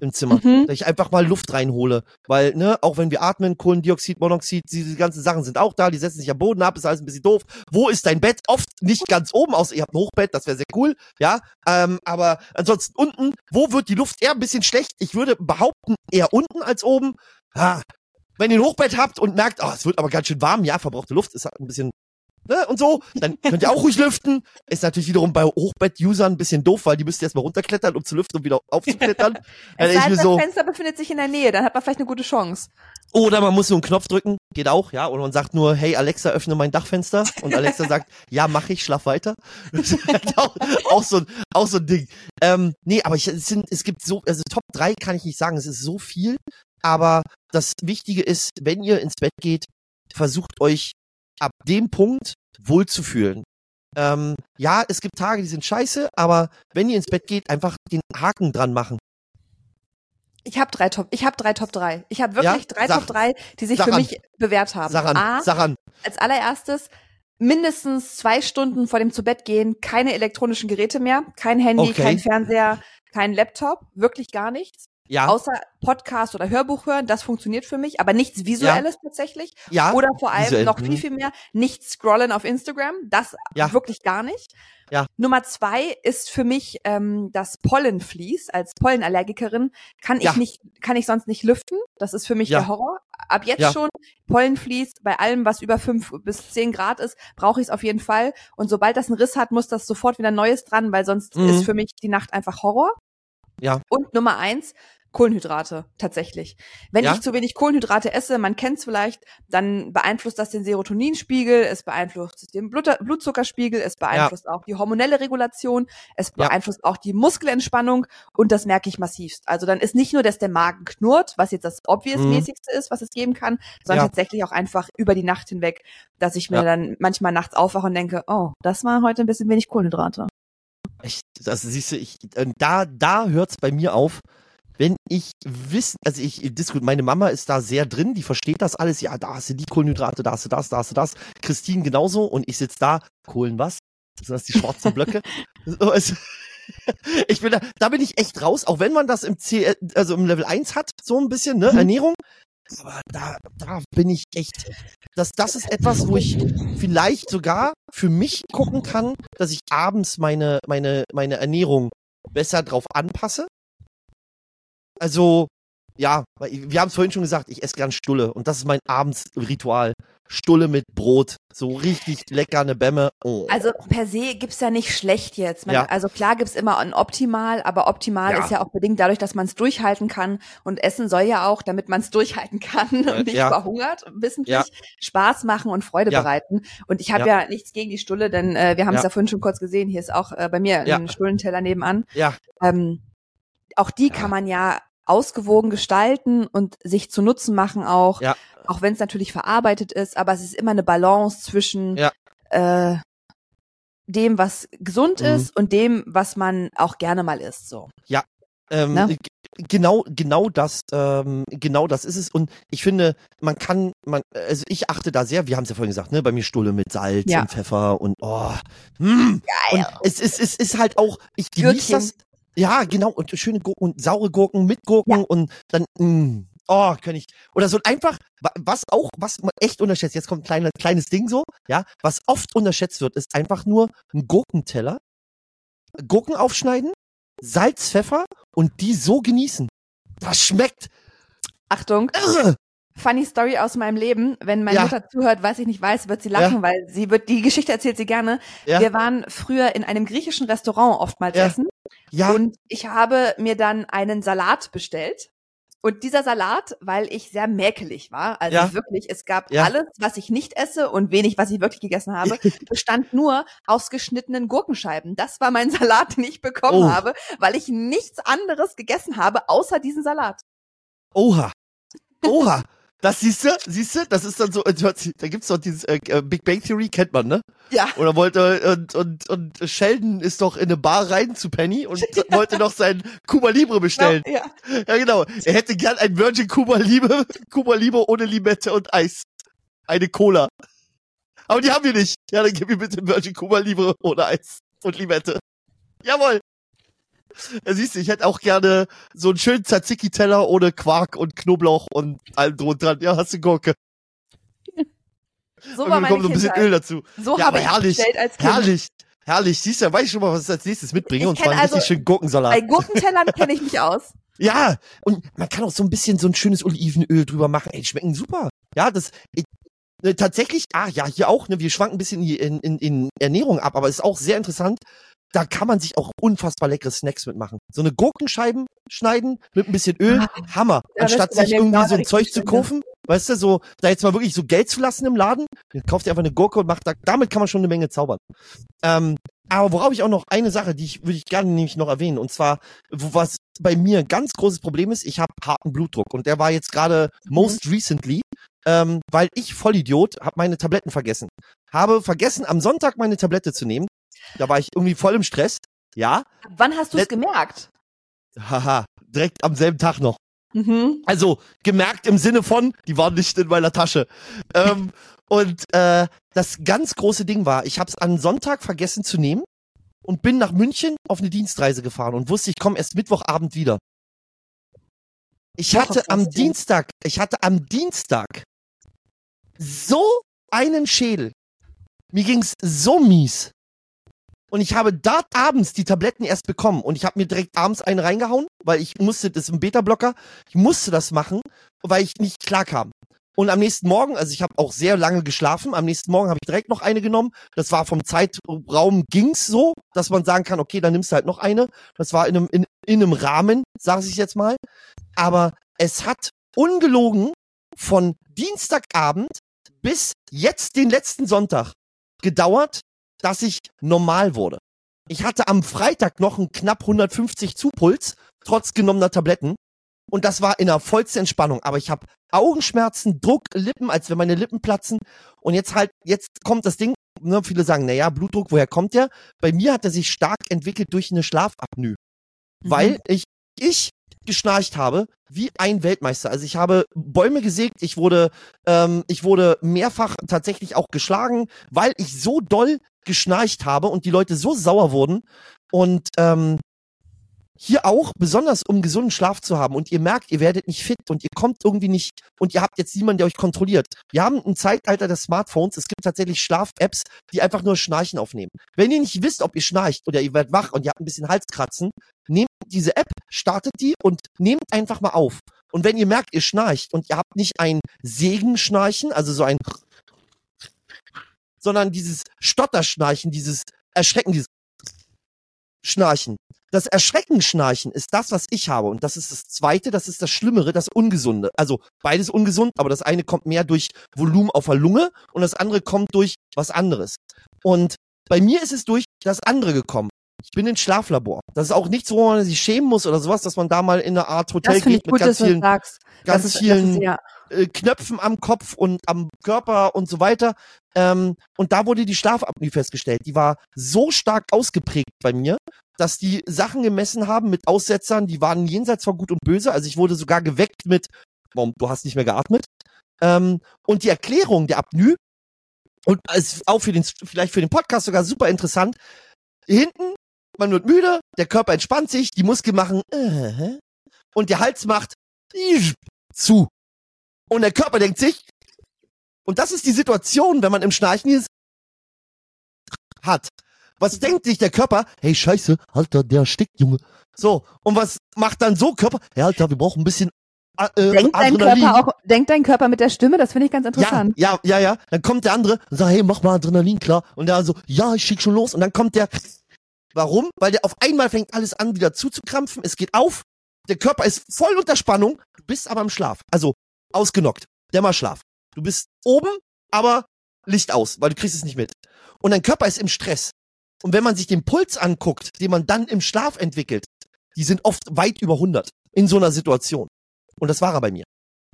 im Zimmer. Mhm. Dass ich einfach mal Luft reinhole. Weil, ne, auch wenn wir atmen, Kohlendioxid, Monoxid, diese ganzen Sachen sind auch da, die setzen sich am Boden ab, ist alles ein bisschen doof. Wo ist dein Bett? Oft nicht ganz oben, außer ihr habt ein Hochbett, das wäre sehr cool, ja. Ähm, aber ansonsten unten, wo wird die Luft eher ein bisschen schlecht? Ich würde behaupten, eher unten als oben. Ah, wenn ihr ein Hochbett habt und merkt, oh, es wird aber ganz schön warm, ja, verbrauchte Luft ist halt ein bisschen, ne, und so, dann könnt ihr auch ruhig lüften. Ist natürlich wiederum bei Hochbett-Usern ein bisschen doof, weil die müsst ihr erstmal runterklettern, um zu lüften und wieder aufzuklettern. Es sei denn, so, das Fenster befindet sich in der Nähe, dann hat man vielleicht eine gute Chance. oder man muss nur einen Knopf drücken, geht auch, ja, oder man sagt nur, hey Alexa, öffne mein Dachfenster und Alexa sagt, ja, mach ich, schlaf weiter. Halt auch, auch so ein, auch so ein Ding. Ähm, nee, aber ich, es sind, es gibt so, also Top 3 kann ich nicht sagen, es ist so viel, aber das Wichtige ist, wenn ihr ins Bett geht, versucht euch ab dem Punkt wohlzufühlen. Ähm, ja, es gibt Tage, die sind scheiße, aber wenn ihr ins Bett geht, einfach den Haken dran machen. Ich habe drei Top, ich habe drei Top 3. Ich habe wirklich Ja? drei Sag- Top 3, die sich für an. mich bewährt haben. Sag an, A, sag an. als allererstes mindestens zwei Stunden vor dem Zubettgehen keine elektronischen Geräte mehr, kein Handy, Okay. kein Fernseher, kein Laptop, wirklich gar nichts. Ja, Außer Podcast oder Hörbuch hören, das funktioniert für mich, aber nichts Visuelles tatsächlich. ja, Oder vor allem visuell, noch viel, viel mehr, nicht scrollen auf Instagram, das Ja. wirklich gar nicht. Ja. Nummer zwei ist für mich ähm, das Pollenvlies. Als Pollenallergikerin kann ich Ja. nicht, kann ich sonst nicht lüften. Das ist für mich Ja. der Horror. Ab jetzt Ja. schon Pollenvlies, bei allem, was über fünf bis zehn Grad ist, brauche ich es auf jeden Fall. Und sobald das einen Riss hat, muss das sofort wieder Neues dran, weil sonst Mhm. ist für mich die Nacht einfach Horror. Ja. Und Nummer eins, Kohlenhydrate, tatsächlich. Wenn Ja? ich zu wenig Kohlenhydrate esse, man kennt es vielleicht, dann beeinflusst das den Serotoninspiegel, es beeinflusst den Blut Blutzuckerspiegel, es beeinflusst auch die hormonelle Regulation, es Ja. beeinflusst auch die Muskelentspannung und das merke ich massivst. Also dann ist nicht nur, dass der Magen knurrt, was jetzt das obvious-mäßigste ist, was es geben kann, sondern Mhm. Ja. tatsächlich auch einfach über die Nacht hinweg, dass ich mir Ja. dann manchmal nachts aufwache und denke, oh, das war heute ein bisschen wenig Kohlenhydrate. Echt, das siehst du, ich, äh, da, da hört's bei mir auf. Wenn ich wissen, also ich diskutiere, meine Mama ist da sehr drin, die versteht das alles. Ja, da hast du die Kohlenhydrate, da hast du das, da hast du das. Christine genauso und ich sitz da, Kohlen was? Sind das die schwarzen Blöcke? So, es- ich bin da, da bin ich echt raus, auch wenn man das im C, also im Level 1 hat, so ein bisschen, ne, Mhm. Ernährung. Aber da, da bin ich echt, das, das ist etwas, wo ich vielleicht sogar für mich gucken kann, dass ich abends meine, meine, meine Ernährung besser drauf anpasse. Also, ja, wir haben es vorhin schon gesagt, ich esse gern Stulle und das ist mein Abendsritual. Stulle mit Brot. So richtig lecker eine Bämme. Oh. Also per se gibt's ja nicht schlecht jetzt. Man, Ja. Also klar gibt's immer ein Optimal, aber optimal Ja. ist ja auch bedingt dadurch, dass man es durchhalten kann. Und Essen soll ja auch, damit man es durchhalten kann Äh, und nicht ja. verhungert, wissentlich. Spaß machen und Freude bereiten. Und ich habe ja. nichts gegen die Stulle, denn äh, wir haben es Ja. vorhin schon kurz gesehen. Hier ist auch äh, bei mir ein Stullenteller nebenan. ja, Ähm, auch die kann man ja ausgewogen gestalten und sich zu Nutzen machen auch, Ja. auch wenn es natürlich verarbeitet ist, aber es ist immer eine Balance zwischen Ja. äh, dem, was gesund Mhm. ist und dem, was man auch gerne mal isst. So. ähm, Ne? genau, genau das, ähm, genau das ist es. Und ich finde, man kann, man, also ich achte da sehr, wir haben es ja vorhin gesagt, ne, bei mir Stulle mit Salz Ja. und Pfeffer und oh, mm. und es ist, es ist halt auch, ich genieße das. Ja, genau, und schöne Gurken und saure Gurken mit Gurken Ja. und dann, mm, oh, kann ich. Oder so einfach, wa- was auch, was man echt unterschätzt, jetzt kommt ein kleiner, kleines Ding so, ja, was oft unterschätzt wird, ist einfach nur ein Gurkenteller, Gurken aufschneiden, Salz, Pfeffer und die so genießen. Das schmeckt Achtung, irre. funny Story aus meinem Leben. Wenn meine Ja. Mutter zuhört, weiß ich nicht weiß, wird sie lachen, weil sie wird, die Geschichte erzählt sie gerne. Ja. Wir waren früher in einem griechischen Restaurant oftmals Ja. essen Ja, Und ich habe mir dann einen Salat bestellt. Und dieser Salat, weil ich sehr mäkelig war, also Ja. wirklich, es gab Ja. alles, was ich nicht esse und wenig, was ich wirklich gegessen habe, bestand nur aus geschnittenen Gurkenscheiben. Das war mein Salat, den ich bekommen Oh. habe, weil ich nichts anderes gegessen habe, außer diesen Salat. oha. Oha. Das siehst du, siehst du, das ist dann so, da gibt's doch dieses äh, äh, Big Bang Theory, kennt man, ne? Ja. Oder wollte, und, und, und Sheldon ist doch in eine Bar rein zu Penny und wollte noch sein Cuba Libre bestellen. Ja. Ja, genau. Er hätte gern ein Virgin Cuba Libre, Cuba Libre ohne Limette und Eis. Eine Cola. Aber die haben wir nicht. Ja, dann gib mir bitte Virgin Cuba Libre ohne Eis und Limette. Jawohl. Siehst du, ich hätte auch gerne so einen schönen Tzatziki-Teller ohne Quark und Knoblauch und allem drum und dran. Ja, hast du Gurke. So und war meine kommt noch ein bisschen. Öl dazu. So Ja, habe aber ich herrlich, bestellt als Kind. Herrlich. Herrlich. Siehst du, weiß ich schon mal, was ich als nächstes mitbringe. Ich und zwar einen richtig also- schönen Gurkensalat. Bei Gurkentellern kenne ich mich aus. Ja, und man kann auch so ein bisschen so ein schönes Olivenöl drüber machen. Ey, die schmecken super. Ja, das ich, ne, tatsächlich, ah ja, hier auch, ne, wir schwanken ein bisschen in, in, in Ernährung ab, aber ist auch sehr interessant. Da kann man sich auch unfassbar leckere Snacks mitmachen. So eine Gurkenscheiben schneiden mit ein bisschen Öl, Hammer. Ah. Ja, Anstatt sich irgendwie so ein Zeug zu kaufen, weißt du, so, da jetzt mal wirklich so Geld zu lassen im Laden, dann kauft ihr einfach eine Gurke und macht da, damit kann man schon eine Menge zaubern. Ähm, aber worauf ich auch noch eine Sache, die ich würde ich gerne nämlich noch erwähnen, und zwar, was bei mir ein ganz großes Problem ist, ich habe harten Blutdruck und der war jetzt gerade most recently, ähm, weil ich Vollidiot habe meine Tabletten vergessen. Habe vergessen, am Sonntag meine Tablette zu nehmen. Da war ich irgendwie voll im Stress. Ja, Wann hast du es gemerkt? haha, direkt am selben Tag noch. Mhm. Also gemerkt im Sinne von, die waren nicht in meiner Tasche. ähm, und äh, das ganz große Ding war, ich habe es am Sonntag vergessen zu nehmen und bin nach München auf eine Dienstreise gefahren und wusste, ich komme erst Mittwochabend wieder. Ich hatte am. Dienstag, ich hatte am Dienstag so einen Schädel. Mir ging's so mies. Und ich habe dort abends die Tabletten erst bekommen und ich habe mir direkt abends einen reingehauen, weil ich musste, das ist ein Beta-Blocker, ich musste das machen, weil ich nicht klar kam. Und am nächsten Morgen, also ich habe auch sehr lange geschlafen, am nächsten Morgen habe ich direkt noch eine genommen. Das war vom Zeitraum ging's so, dass man sagen kann, okay, dann nimmst du halt noch eine. Das war in einem, in, in einem Rahmen, sage ich jetzt mal. Aber es hat ungelogen von Dienstagabend bis jetzt den letzten Sonntag gedauert, dass ich normal wurde. Ich hatte am Freitag noch einen knapp 150 Zupuls, trotz genommener Tabletten. Und das war in der vollsten Entspannung. Aber ich habe Augenschmerzen, Druck, Lippen, als wenn meine Lippen platzen. Und jetzt halt, jetzt kommt das Ding, ne, viele sagen, naja, Blutdruck, woher kommt der? Bei mir hat er sich stark entwickelt durch eine Schlafapnoe. Mhm. Weil ich, ich geschnarcht habe wie ein Weltmeister. Also ich habe Bäume gesägt, ich wurde, ähm, ich wurde mehrfach tatsächlich auch geschlagen, weil ich so doll geschnarcht habe und die Leute so sauer wurden. Und ähm, hier auch, besonders um gesunden Schlaf zu haben und ihr merkt, ihr werdet nicht fit und ihr kommt irgendwie nicht und ihr habt jetzt niemanden, der euch kontrolliert. Wir haben ein Zeitalter des Smartphones. Es gibt tatsächlich Schlaf-Apps, die einfach nur Schnarchen aufnehmen. Wenn ihr nicht wisst, ob ihr schnarcht oder ihr werdet wach und ihr habt ein bisschen Halskratzen, nehmt diese App, startet die und nehmt einfach mal auf. Und wenn ihr merkt, ihr schnarcht und ihr habt nicht ein Segenschnarchen, also so ein sondern dieses Stotterschnarchen, dieses Erschrecken, dieses Schnarchen. Das Erschreckenschnarchen ist das, was ich habe. Und das ist das Zweite, das ist das Schlimmere, das Ungesunde. Also beides ungesund, aber das eine kommt mehr durch Volumen auf der Lunge und das andere kommt durch was anderes. Und bei mir ist es durch das andere gekommen. Ich bin ins Schlaflabor. Das ist auch nichts, wo man sich schämen muss oder sowas, dass man da mal in eine Art Hotel geht mit ganz vielen, ganz ist, vielen ist, ja. Äh, Knöpfen am Kopf und am Körper und so weiter. Ähm, und da wurde die Schlafapnoe festgestellt. Die war so stark ausgeprägt bei mir, dass die Sachen gemessen haben mit Aussetzern, die waren jenseits von Gut und Böse. Also ich wurde sogar geweckt mit, warum, du hast nicht mehr geatmet. Ähm, und die Erklärung der Apnoe, und ist auch für den, vielleicht für den Podcast sogar super interessant. Hinten man wird müde, der Körper entspannt sich, die Muskeln machen äh, und der Hals macht zu. Und der Körper denkt sich, und das ist die Situation, wenn man im Schnarchen ist, hat. Was denkt sich der Körper? Hey, scheiße, Alter, der stickt, Junge. So, und was macht dann so Körper? Hey, Alter, wir brauchen ein bisschen äh, denkt dein Körper auch, denkt dein Körper mit der Stimme? Das finde ich ganz interessant. Ja, ja, ja, ja. Dann kommt der andere und sagt, hey, mach mal Adrenalin klar. Und der so, ja, ich schick schon los. Und dann kommt der, Warum? Weil der auf einmal fängt alles an, wieder zuzukrampfen. Es geht auf. Der Körper ist voll unter Spannung. Du bist aber im Schlaf. Also ausgenockt. Dämmerschlaf. Du bist oben, aber Licht aus, weil du kriegst es nicht mit. Und dein Körper ist im Stress. Und wenn man sich den Puls anguckt, den man dann im Schlaf entwickelt, die sind oft weit über 100 in so einer Situation. Und das war er bei mir.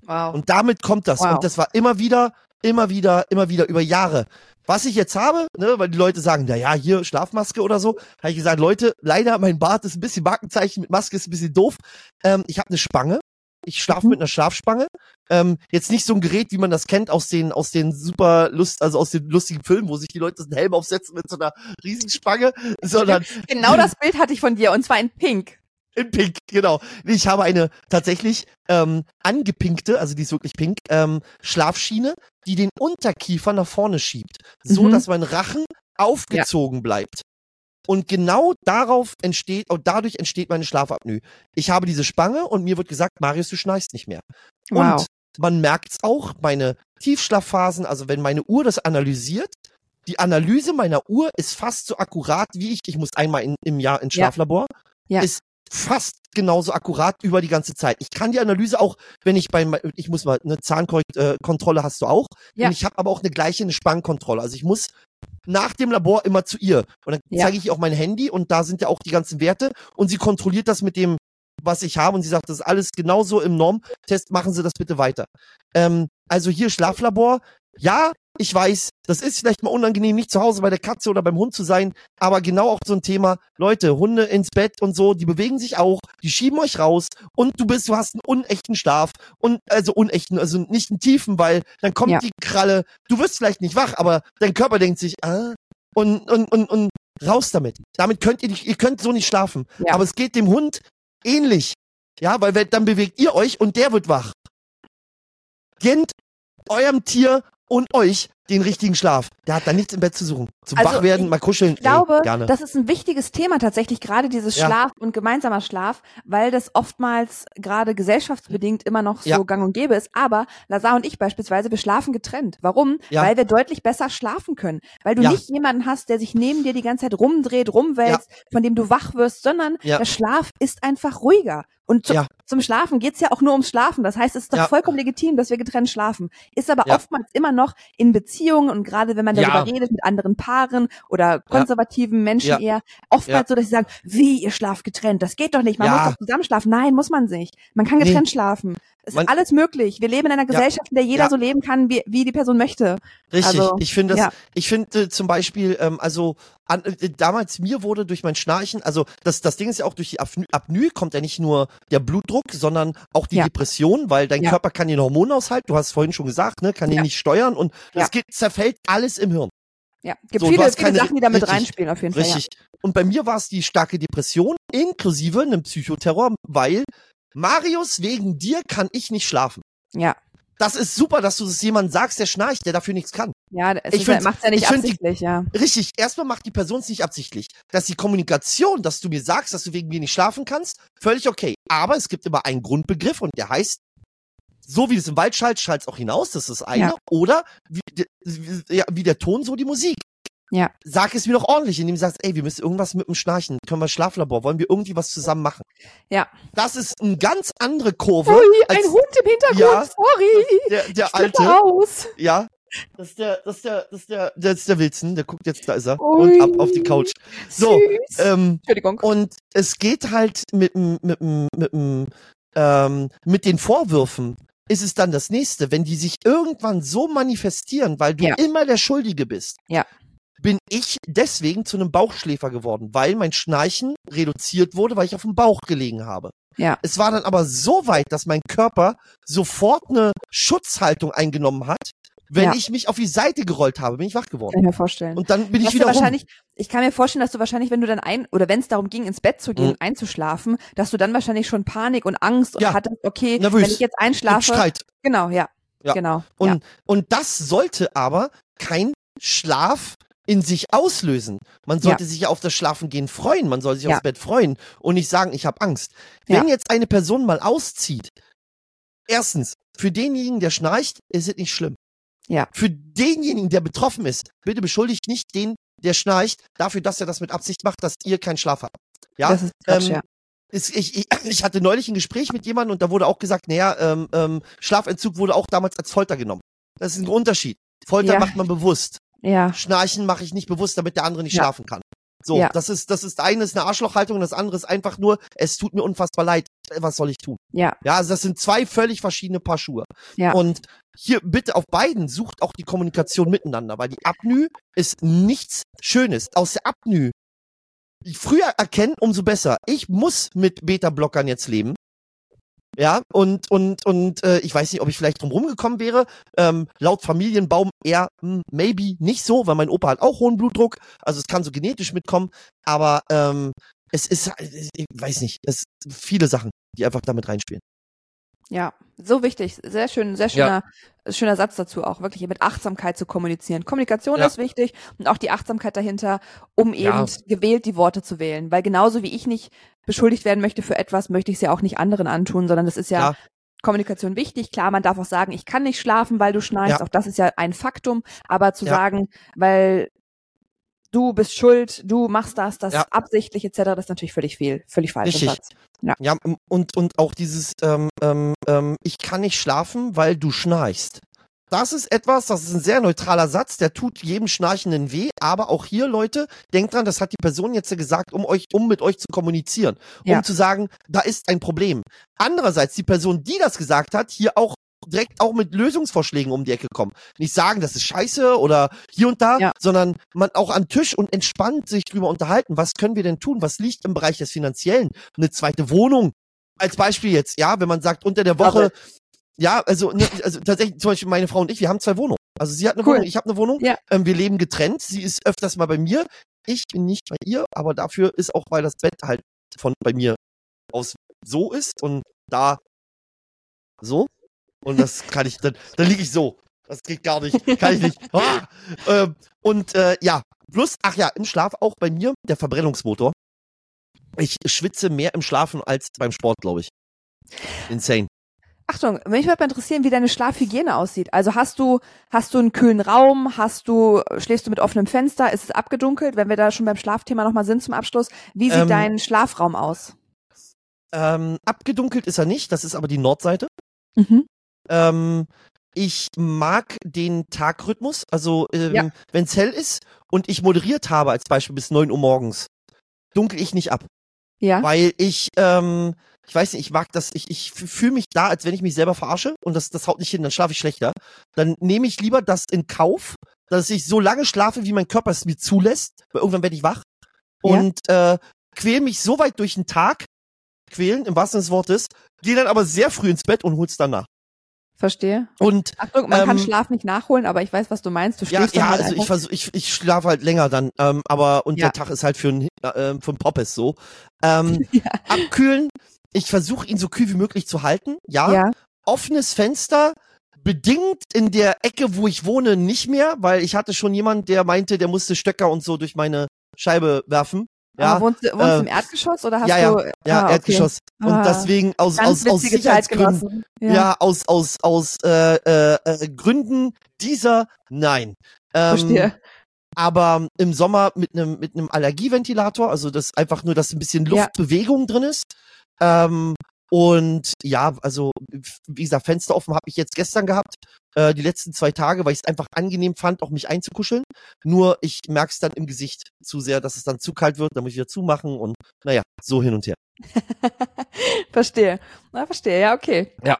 Wow. Und damit kommt das. Wow. Und das war immer wieder, immer wieder, immer wieder über Jahre. Was ich jetzt habe, ne, weil die Leute sagen, na ja, hier Schlafmaske oder so, habe ich gesagt, Leute, leider mein Bart ist ein bisschen Markenzeichen mit Maske ist ein bisschen doof. Ähm, ich habe eine Spange. Ich schlafe mhm. mit einer Schlafspange. Ähm, jetzt nicht so ein Gerät, wie man das kennt aus den aus den super Lust, also aus den lustigen Filmen, wo sich die Leute einen Helm aufsetzen mit so einer Riesenspange, sondern genau das Bild hatte ich von dir und zwar in Pink. In Pink, genau. Ich habe eine tatsächlich ähm, angepinkte, also die ist wirklich pink, ähm, Schlafschiene, die den Unterkiefer nach vorne schiebt, so mhm. dass mein Rachen aufgezogen ja. bleibt. Und genau darauf entsteht, und dadurch entsteht meine Schlafapnoe. Ich habe diese Spange und mir wird gesagt, Marius, du schnarchst nicht mehr. Wow. Und man merkt's auch, meine Tiefschlafphasen, also wenn meine Uhr das analysiert, die Analyse meiner Uhr ist fast so akkurat wie ich. Ich muss einmal in, im Jahr ins Schlaflabor. Ja. Ist fast genauso akkurat über die ganze Zeit. Ich kann die Analyse auch, wenn ich bei, ich muss mal, eine Zahnkontrolle hast du auch. Ja. Und ich habe aber auch eine gleiche, eine Spannkontrolle. Also ich muss nach dem Labor immer zu ihr. Und dann ja. zeige ich ihr auch mein Handy und da sind ja auch die ganzen Werte und sie kontrolliert das mit dem, was ich habe und sie sagt, das ist alles genauso im Normtest, machen Sie das bitte weiter. Ähm, also hier Schlaflabor, ja, ich weiß, das ist vielleicht mal unangenehm, nicht zu Hause bei der Katze oder beim Hund zu sein, aber genau auch so ein Thema, Leute, Hunde ins Bett und so, die bewegen sich auch, die schieben euch raus und du bist, du hast einen unechten Schlaf und also unechten, also nicht einen tiefen, weil dann kommt ja. die Kralle, du wirst vielleicht nicht wach, aber dein Körper denkt sich, ah, und, und, und, und raus damit. Damit könnt ihr nicht, ihr könnt so nicht schlafen. Ja. Aber es geht dem Hund ähnlich. Ja, weil dann bewegt ihr euch und der wird wach. Gent eurem Tier und euch den richtigen Schlaf. Der hat da nichts im Bett zu suchen. Zum Also, Wachwerden, mal kuscheln. Ich glaube, ey, das ist ein wichtiges Thema tatsächlich, gerade dieses Ja. Schlaf und gemeinsamer Schlaf, weil das oftmals gerade gesellschaftsbedingt immer noch so Ja. gang und gäbe ist. Aber Lazar und ich beispielsweise, wir schlafen getrennt. Warum? Ja. Weil wir deutlich besser schlafen können. Weil du nicht jemanden hast, der sich neben dir die ganze Zeit rumdreht, rumwälzt, von dem du wach wirst, sondern der Schlaf ist einfach ruhiger. Und zu, Ja. zum Schlafen geht's ja auch nur ums Schlafen. Das heißt, es ist doch Ja. vollkommen legitim, dass wir getrennt schlafen. Ist aber Ja. oftmals immer noch in Beziehungen und gerade wenn man darüber Ja. redet mit anderen Paaren oder konservativen Menschen Ja. eher, oftmals so, dass sie sagen, wie, ihr schlaft getrennt, das geht doch nicht, man muss doch zusammen schlafen. Nein, muss man nicht. Man kann Nee. getrennt schlafen. Es Man- ist alles möglich. Wir leben in einer Gesellschaft, in der jeder so leben kann, wie, wie die Person möchte. Richtig, Also, ich finde das, ich finde äh, zum Beispiel, ähm, also an, äh, damals mir wurde durch mein Schnarchen, also das, das Ding ist ja auch durch die Apnoe, Apnoe kommt ja nicht nur der Blutdruck, sondern auch die Ja. Depression, weil dein Ja. Körper kann den Hormonaushalt, du hast es vorhin schon gesagt, ne, kann Ja. den nicht steuern und es geht, zerfällt alles im Hirn. Ja, gibt So, viele, viele Sachen, die da mit richtig, reinspielen auf jeden Fall. Richtig. Und bei mir war es die starke Depression inklusive einem Psychoterror, weil Marius, wegen dir kann ich nicht schlafen. Ja. Das ist super, dass du das jemandem sagst, der schnarcht, der dafür nichts kann. Ja, es Ich find's- macht's ja nicht find die- absichtlich, ja. Richtig, erstmal macht die Person es nicht absichtlich. Dass die Kommunikation, dass du mir sagst, dass du wegen mir nicht schlafen kannst, völlig okay. Aber es gibt immer einen Grundbegriff und der heißt, so wie es im Wald schallt, schallt es auch hinaus, das ist das eine. Ja. Oder wie, wie, ja, wie der Ton, so die Musik. Ja. Sag es mir doch ordentlich, indem du sagst, ey, wir müssen irgendwas mit dem Schnarchen, können wir Schlaflabor, wollen wir irgendwie was zusammen machen? Ja. Das ist eine ganz andere Kurve. Ui, ein als Hund im Hintergrund, Ja. sorry. der, der alte, aus. ja. Das ist der, das ist der, das ist der, das ist der Wilson, der guckt jetzt, da ist er. Ui. Und ab auf die Couch. So, Süß. Ähm, Entschuldigung. und es geht halt mit dem, mit dem, mit dem, ähm, mit den Vorwürfen ist es dann das nächste, wenn die sich irgendwann so manifestieren, weil du Ja. immer der Schuldige bist. Ja. Bin ich deswegen zu einem Bauchschläfer geworden, weil mein Schnarchen reduziert wurde, weil ich auf dem Bauch gelegen habe. Ja. Es war dann aber so weit, dass mein Körper sofort eine Schutzhaltung eingenommen hat. Wenn Ja. ich mich auf die Seite gerollt habe, bin ich wach Kann geworden. ich mir vorstellen. Und dann bin Du ich wieder rum. wahrscheinlich, ich kann mir vorstellen, dass du wahrscheinlich, wenn du dann ein, oder wenn es darum ging, ins Bett zu gehen, Mhm. einzuschlafen, dass du dann wahrscheinlich schon Panik und Angst und Ja. hattest, okay, Nervös. wenn ich jetzt einschlafe. Streit. Genau, ja. Ja. Genau. Und, ja. und das sollte aber kein Schlaf in sich auslösen. Man sollte sich ja auf das Schlafengehen freuen, man soll sich Ja. aufs Bett freuen und nicht sagen, ich habe Angst. Wenn Ja. jetzt eine Person mal auszieht, erstens, für denjenigen, der schnarcht, ist es nicht schlimm. Ja. Für denjenigen, der betroffen ist, bitte beschuldigt nicht den, der schnarcht, dafür, dass er das mit Absicht macht, dass ihr keinen Schlaf habt. Ja, das ist Quatsch, ähm, ja. ist, ich, ich, ich hatte neulich ein Gespräch mit jemandem und da wurde auch gesagt, naja, ähm, ähm, Schlafentzug wurde auch damals als Folter genommen. Das ist ein Unterschied. Folter Ja. macht man bewusst. Ja, Schnarchen mache ich nicht bewusst, damit der andere nicht Ja. schlafen kann. So, Ja. das ist, das ist, eine ist eine Arschlochhaltung und das andere ist einfach nur, es tut mir unfassbar leid. Was soll ich tun? ja, Ja, also das sind zwei völlig verschiedene Paar Schuhe. Ja. Und hier bitte auf beiden sucht auch die Kommunikation miteinander, weil die Apnoe ist nichts Schönes. Aus der Apnoe früher erkennen, umso besser. Ich muss mit Beta-Blockern jetzt leben. Ja, und, und, und äh, ich weiß nicht, ob ich vielleicht drum rumgekommen wäre. Ähm, laut Familienbaum eher hm, maybe nicht so, weil mein Opa hat auch hohen Blutdruck. Also es kann so genetisch mitkommen. Aber ähm, es ist, ich weiß nicht, es viele Sachen, die einfach damit reinspielen. Ja. So wichtig. Sehr schön, sehr schöner, schöner Satz dazu auch, wirklich mit Achtsamkeit zu kommunizieren. Kommunikation Ja. ist wichtig und auch die Achtsamkeit dahinter, um eben Ja. gewählt die Worte zu wählen. Weil genauso wie ich nicht beschuldigt werden möchte für etwas, möchte ich es ja auch nicht anderen antun, sondern das ist ja. Kommunikation wichtig. Klar, man darf auch sagen, ich kann nicht schlafen, weil du schnarchst. Ja. Auch das ist ja ein Faktum. Aber zu Ja. sagen, weil du bist schuld, du machst das, das Ja. absichtlich etc., das ist natürlich völlig fehl, völlig falsch. Ja. Ja, und, und auch dieses, ähm, ähm, ähm, ich kann nicht schlafen, weil du schnarchst. Das ist etwas, das ist ein sehr neutraler Satz, der tut jedem Schnarchenden weh, aber auch hier, Leute, denkt dran, das hat die Person jetzt gesagt, um euch, um mit euch zu kommunizieren, um Ja. zu sagen, da ist ein Problem. Andererseits, die Person, die das gesagt hat, hier auch direkt auch mit Lösungsvorschlägen um die Ecke kommen. Nicht sagen, das ist scheiße oder hier und da, Ja. sondern man auch an Tisch und entspannt sich drüber unterhalten. Was können wir denn tun? Was liegt im Bereich des Finanziellen? Eine zweite Wohnung. Als Beispiel jetzt, ja, wenn man sagt, unter der Woche, ja, also, ne, also tatsächlich, zum Beispiel meine Frau und ich, wir haben zwei Wohnungen. Also sie hat eine Cool. Wohnung, ich habe eine Wohnung. Ja. Ähm, wir leben getrennt. Sie ist öfters mal bei mir. Ich bin nicht bei ihr, aber dafür ist auch, weil das Bett halt von bei mir aus so ist und da so. Und das kann ich, dann, dann liege ich so. Das geht gar nicht. Kann ich nicht. Ah! Ähm, und äh, ja, plus, ach ja, im Schlaf auch bei mir der Verbrennungsmotor. Ich schwitze mehr im Schlafen als beim Sport, glaube ich. Insane. Achtung, mich würde mal interessieren, wie deine Schlafhygiene aussieht. Also hast du, hast du einen kühlen Raum? Hast du, schläfst du mit offenem Fenster? Ist es abgedunkelt? Wenn wir da schon beim Schlafthema nochmal sind zum Abschluss. Wie sieht Ähm, dein Schlafraum aus? Ähm, abgedunkelt ist er nicht, das ist aber die Nordseite. Mhm. Ähm, ich mag den Tagrhythmus. Also, ähm, Ja. wenn es hell ist und ich moderiert habe, als Beispiel bis 9 Uhr morgens, dunkel ich nicht ab. Ja. Weil ich, ähm, ich weiß nicht, ich mag das, ich, ich fühle mich da, als wenn ich mich selber verarsche und das, das haut nicht hin, dann schlafe ich schlechter. Dann nehme ich lieber das in Kauf, dass ich so lange schlafe, wie mein Körper es mir zulässt, weil irgendwann werde ich wach Ja. und äh, quäl mich so weit durch den Tag, quälen im wahrsten Sinne des Wortes, gehe dann aber sehr früh ins Bett und hol's danach. Verstehe. Und Achtung, man kann Ähm, Schlaf nicht nachholen, aber ich weiß, was du meinst. Du ja, schläfst dann ja, halt also ich versuch, ich, ich schlafe halt länger dann, ähm, aber und Ja. der Tag ist halt für ein äh, für ein Poppes so. Ähm, Ja. abkühlen, ich versuche ihn so kühl wie möglich zu halten. Ja, ja. offenes Fenster, bedingt in der Ecke, wo ich wohne, nicht mehr, weil ich hatte schon jemand, der meinte, der musste Stöcker und so durch meine Scheibe werfen. Ja, Aber wohnst du, wohnst du äh, im Erdgeschoss oder hast ja, ja, du ja, ah, okay. Erdgeschoss. Und Ah, deswegen aus, aus, aus Sicherheitsgründen, Zeitgenossen. ja. aus, aus, aus äh, äh, äh, Gründen dieser, nein. Ähm, Verstehe. aber im Sommer mit einem mit einem Allergieventilator, also das einfach nur, dass ein bisschen Ja. Luftbewegung drin ist. Ähm, und ja, also wie gesagt, Fenster offen habe ich jetzt gestern gehabt, äh, die letzten zwei Tage, weil ich es einfach angenehm fand, auch mich einzukuscheln. Nur ich merke es dann im Gesicht zu sehr, dass es dann zu kalt wird, dann muss ich wieder zumachen und naja, so hin und her. verstehe. Na, verstehe. Ja, okay. Ja,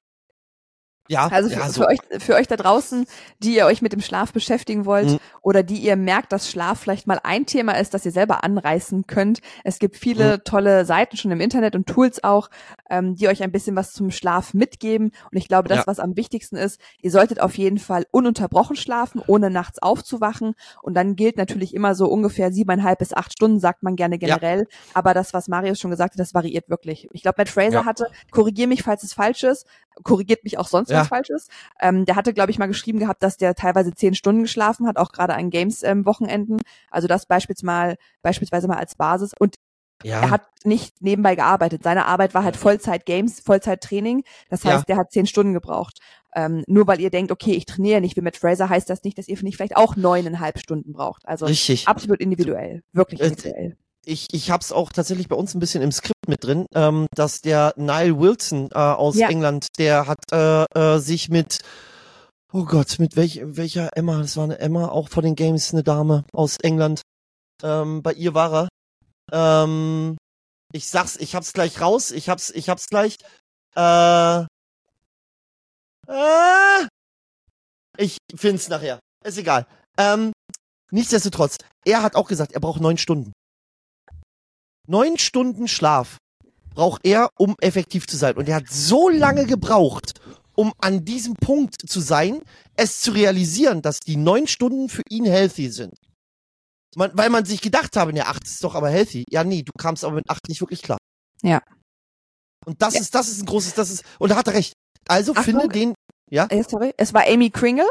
Also für, ja, so. für euch, für euch da draußen, die ihr euch mit dem Schlaf beschäftigen wollt Mhm. oder die ihr merkt, dass Schlaf vielleicht mal ein Thema ist, das ihr selber anreißen könnt. Es gibt viele Mhm. tolle Seiten schon im Internet und Tools auch, ähm, die euch ein bisschen was zum Schlaf mitgeben. Und ich glaube, das, Ja. was am wichtigsten ist, ihr solltet auf jeden Fall ununterbrochen schlafen, ohne nachts aufzuwachen. Und dann gilt natürlich immer so ungefähr siebeneinhalb bis acht Stunden, sagt man gerne Ja. generell. Aber das, was Marius schon gesagt hat, das variiert wirklich. Ich glaube, Matt Fraser Ja. hatte, korrigier mich, falls es falsch ist, korrigiert mich auch sonst, Ja. es falsch ist. Ähm, der hatte, glaube ich, mal geschrieben gehabt, dass der teilweise zehn Stunden geschlafen hat, auch gerade an Games-Wochenenden. also das beispielsweise mal, beispielsweise mal als Basis. Und ja. er hat nicht nebenbei gearbeitet. Seine Arbeit war halt Vollzeit-Games, Vollzeit-Training. Das Ja. heißt, der hat zehn Stunden gebraucht. Ähm, nur weil ihr denkt, okay, ich trainiere nicht wie Matt Fraser, heißt das nicht, dass ihr nicht vielleicht auch neuneinhalb Stunden braucht. Also Richtig. absolut individuell. Wirklich Äh, individuell. Ich, ich habe es auch tatsächlich bei uns ein bisschen im Skript mit drin, ähm, dass der Niall Wilson äh, aus Ja. England, der hat äh, äh, sich mit, oh Gott, mit welch, welcher Emma, das war eine Emma, auch von den Games, eine Dame aus England. Ähm, bei ihr war er. Ähm, ich sag's, ich hab's gleich raus, ich hab's, ich hab's gleich. Äh, äh, ich find's nachher. Ist egal. Ähm, nichtsdestotrotz, er hat auch gesagt, er braucht neun Stunden. Neun Stunden Schlaf braucht er, um effektiv zu sein. Und er hat so lange gebraucht, um an diesem Punkt zu sein, es zu realisieren, dass die neun Stunden für ihn healthy sind. Man, weil man sich gedacht habe, ne, acht ist doch aber healthy. Ja, nee, du kamst aber mit acht nicht wirklich klar. Ja. Und das Ja. ist, das ist ein großes, das ist, und da hat er recht. Also Achtung. finde den, Äh, sorry, es war Amy Kringle.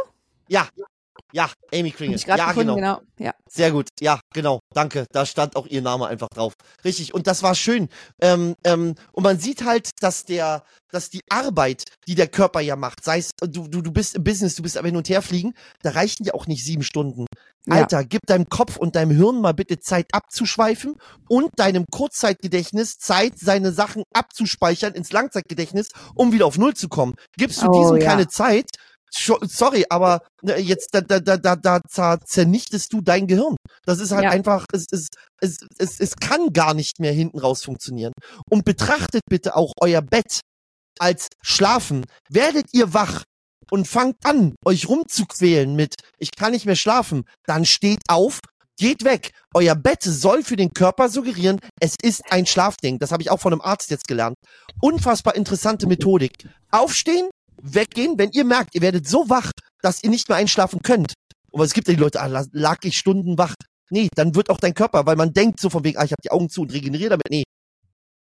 ja, ja, Amy Kringle. Ja, gefunden, genau. genau. Ja. Sehr gut, ja, genau, danke. Da stand auch ihr Name einfach drauf. Richtig, und das war schön. Ähm, ähm, und man sieht halt, dass der, dass die Arbeit, die der Körper ja macht, sei es, du, du, du bist im Business, du bist aber hin und her fliegen, da reichen ja auch nicht sieben Stunden. Ja. Alter, gib deinem Kopf und deinem Hirn mal bitte Zeit abzuschweifen und deinem Kurzzeitgedächtnis Zeit, seine Sachen abzuspeichern ins Langzeitgedächtnis, um wieder auf Null zu kommen. Gibst du Oh, diesem ja. keine Zeit, sorry, aber ne, jetzt da, da, da, da, da zer- zernichtest du dein Gehirn. Das ist halt Ja. einfach, es, es, es, es, es kann gar nicht mehr hinten raus funktionieren. Und betrachtet bitte auch euer Bett als Schlafen. Werdet ihr wach und fangt an, euch rumzuquälen mit, ich kann nicht mehr schlafen, dann steht auf, geht weg. Euer Bett soll für den Körper suggerieren, es ist ein Schlafding. Das habe ich auch von einem Arzt jetzt gelernt. Unfassbar interessante Methodik. Aufstehen, weggehen, wenn ihr merkt, ihr werdet so wach, dass ihr nicht mehr einschlafen könnt. Aber es gibt ja die Leute, ah, la- lag ich Stunden wach. Nee, dann wird auch dein Körper, weil man denkt so von wegen, ah, ich habe die Augen zu und regeneriere damit. Nee.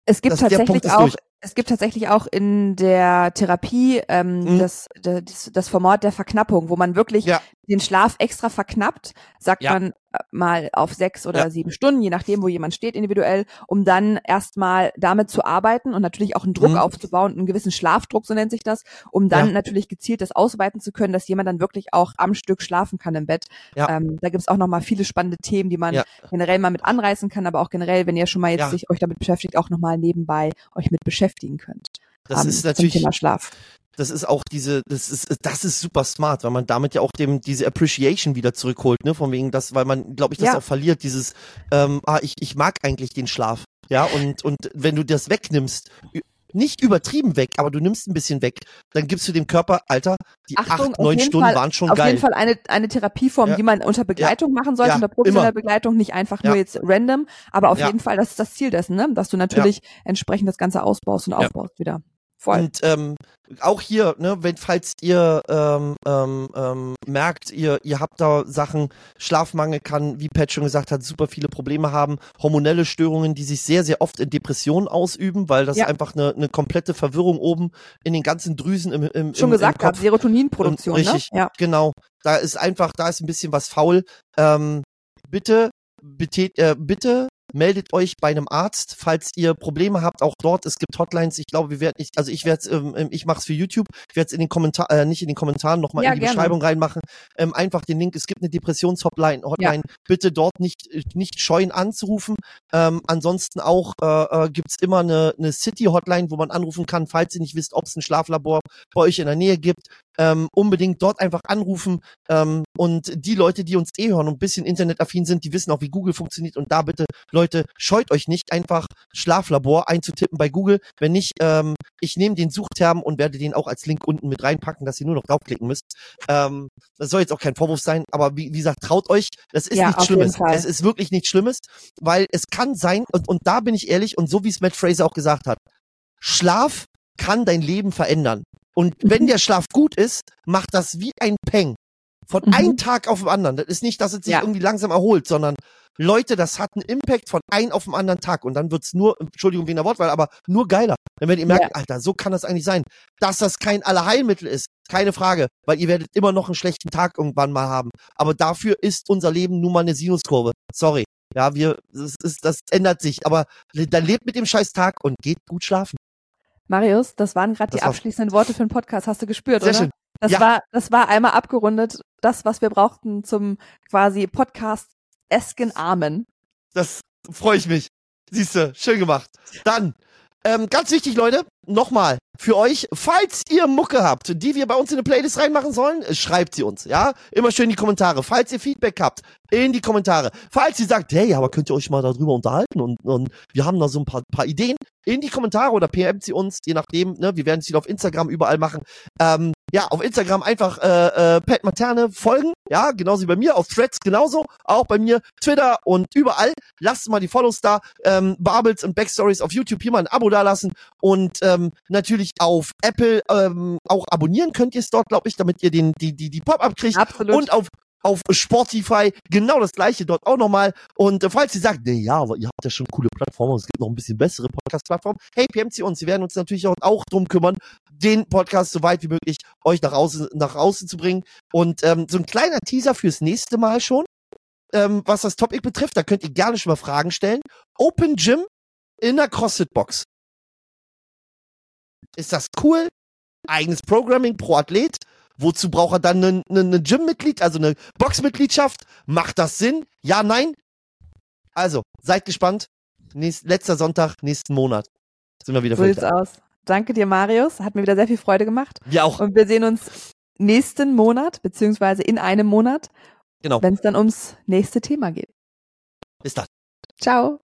Es gibt Das- tatsächlich auch, durch. es gibt tatsächlich auch in der Therapie ähm, Mhm. das, das, das Format der Verknappung, wo man wirklich Ja. den Schlaf extra verknappt, sagt Ja. man mal auf sechs oder Ja. sieben Stunden, je nachdem, wo jemand steht individuell, um dann erstmal damit zu arbeiten und natürlich auch einen Druck Mhm. aufzubauen, einen gewissen Schlafdruck, so nennt sich das, um dann Ja. natürlich gezielt das ausweiten zu können, dass jemand dann wirklich auch am Stück schlafen kann im Bett. Ja. Ähm, da gibt's auch nochmal viele spannende Themen, die man generell mal mit anreißen kann, aber auch generell, wenn ihr schon mal jetzt sich euch damit beschäftigt, auch nochmal nebenbei euch mit beschäftigen könnt. Das ähm, ist natürlich, Thema Schlaf. Das ist auch diese, das ist, das ist super smart, weil man damit ja auch dem diese Appreciation wieder zurückholt, ne, von wegen das, weil man, glaube ich, das Ja. auch verliert, dieses, ähm, ah, ich, ich mag eigentlich den Schlaf, ja, und und wenn du das wegnimmst, nicht übertrieben weg, aber du nimmst ein bisschen weg, dann gibst du dem Körper, Alter, die Achtung, acht, auf neun Stunden Fall- waren schon Auf geil. jeden Fall eine, eine Therapieform, Ja. die man unter Begleitung machen sollte, Ja, unter professioneller. Begleitung, nicht einfach Ja. nur jetzt random, aber auf Ja. jeden Fall, das ist das Ziel dessen, ne? dass du natürlich entsprechend das Ganze ausbaust und Ja. aufbaust wieder. Voll. Und ähm, auch hier, ne, wenn falls ihr ähm, ähm, ähm, merkt, ihr ihr habt da Sachen, Schlafmangel kann, wie Pat schon gesagt hat, super viele Probleme haben, hormonelle Störungen, die sich sehr sehr oft in Depressionen ausüben, weil das Ja. einfach eine eine komplette Verwirrung oben in den ganzen Drüsen im im, Schon im, gesagt im Kopf. Serotoninproduktion, Richtig. ne? Ja. Genau, da ist einfach, da ist ein bisschen was faul. Ähm, bitte, bitte, äh, bitte meldet euch bei einem Arzt, falls ihr Probleme habt. Auch dort, es gibt Hotlines. Ich glaube, wir werden nicht, also ich werde ähm, ich mache es für YouTube. Ich werde es in den Kommentar, äh, nicht in den Kommentaren nochmal Ja, in die gerne. Beschreibung reinmachen. Ähm, einfach den Link. Es gibt eine Depressionshotline. Hotline. Bitte dort nicht nicht scheuen anzurufen. Ähm, ansonsten auch äh, äh, gibt's immer eine, eine City-Hotline, wo man anrufen kann, falls ihr nicht wisst, ob es ein Schlaflabor bei euch in der Nähe gibt. Ähm, unbedingt dort einfach anrufen. Ähm, und die Leute, die uns eh hören und ein bisschen internetaffin sind, die wissen auch, wie Google funktioniert. Und da bitte, Leute, scheut euch nicht, einfach Schlaflabor einzutippen bei Google. Wenn nicht, ähm, ich nehme den Suchterm und werde den auch als Link unten mit reinpacken, dass ihr nur noch draufklicken müsst. Ähm, das soll jetzt auch kein Vorwurf sein, aber wie, wie gesagt, traut euch, das ist Ja, nichts Schlimmes. Es ist wirklich nichts Schlimmes, weil es kann sein, und, und da bin ich ehrlich, und so wie es Matt Fraser auch gesagt hat, Schlaf kann dein Leben verändern. Und wenn der Schlaf gut ist, macht das wie ein Peng. Von Mhm. einem Tag auf den anderen. Das ist nicht, dass es sich Ja. irgendwie langsam erholt, sondern Leute, das hat einen Impact von einem auf den anderen Tag. Und dann wird's nur, Entschuldigung wegen der Wortwahl, aber nur geiler. Dann werdet ihr merken, Alter, so kann das eigentlich sein. Dass das kein Allerheilmittel ist, keine Frage. Weil ihr werdet immer noch einen schlechten Tag irgendwann mal haben. Aber dafür ist unser Leben nun mal eine Sinuskurve. Sorry. Ja, wir, das, ist, das ändert sich. Aber dann lebt mit dem scheiß Tag und geht gut schlafen. Marius, das waren gerade die abschließenden Worte für den Podcast. Hast du gespürt, Sehr oder? schön. Das Ja. war, das war einmal abgerundet, das, was wir brauchten zum quasi Podcast-esken Amen. Das freue ich mich. Siehste, schön gemacht. Dann, ähm, ganz wichtig, Leute, nochmal für euch, falls ihr Mucke habt, die wir bei uns in eine Playlist reinmachen sollen, schreibt sie uns, ja? Immer schön in die Kommentare. Falls ihr Feedback habt, in die Kommentare. Falls ihr sagt, hey, aber könnt ihr euch mal darüber unterhalten und, und wir haben da so ein paar, paar Ideen, in die Kommentare oder PMt sie uns, je nachdem, ne? Wir werden es wieder auf Instagram überall machen. Ähm, ja, auf Instagram einfach äh, äh, Pat Materne folgen, ja, genauso wie bei mir, auf Threads genauso, auch bei mir, Twitter und überall. Lasst mal die Follows da, ähm, Barbels und Backstories auf YouTube hier mal ein Abo dalassen und ähm, natürlich auf Apple ähm, auch abonnieren könnt ihr es dort, glaube ich, damit ihr den die die die Pop-up kriegt Absolut. und auf auf Spotify genau das gleiche dort auch nochmal. Und äh, falls ihr sagt, nee, ja, aber ihr habt ja schon coole Plattformen, es gibt noch ein bisschen bessere Podcast-Plattformen, hey, PMC uns, sie werden uns natürlich auch, auch drum kümmern, den Podcast so weit wie möglich euch nach außen, nach außen zu bringen. Und ähm, so ein kleiner Teaser fürs nächste Mal schon, ähm, was das Topic betrifft, da könnt ihr gerne schon mal Fragen stellen. Open Gym in der CrossFit-Box. Ist das cool? Eigenes Programming pro Athlet? Wozu braucht er dann ein ne, ne Gym-Mitglied, also eine Boxmitgliedschaft? Macht das Sinn? Ja, nein? Also, seid gespannt. Nächst, letzter Sonntag, nächsten Monat. Sind wir wieder So für euch da. aus. Danke dir, Marius. Hat mir wieder sehr viel Freude gemacht. Wir auch. Und wir sehen uns nächsten Monat, beziehungsweise in einem Monat, Genau. wenn es dann ums nächste Thema geht. Bis dann. Ciao.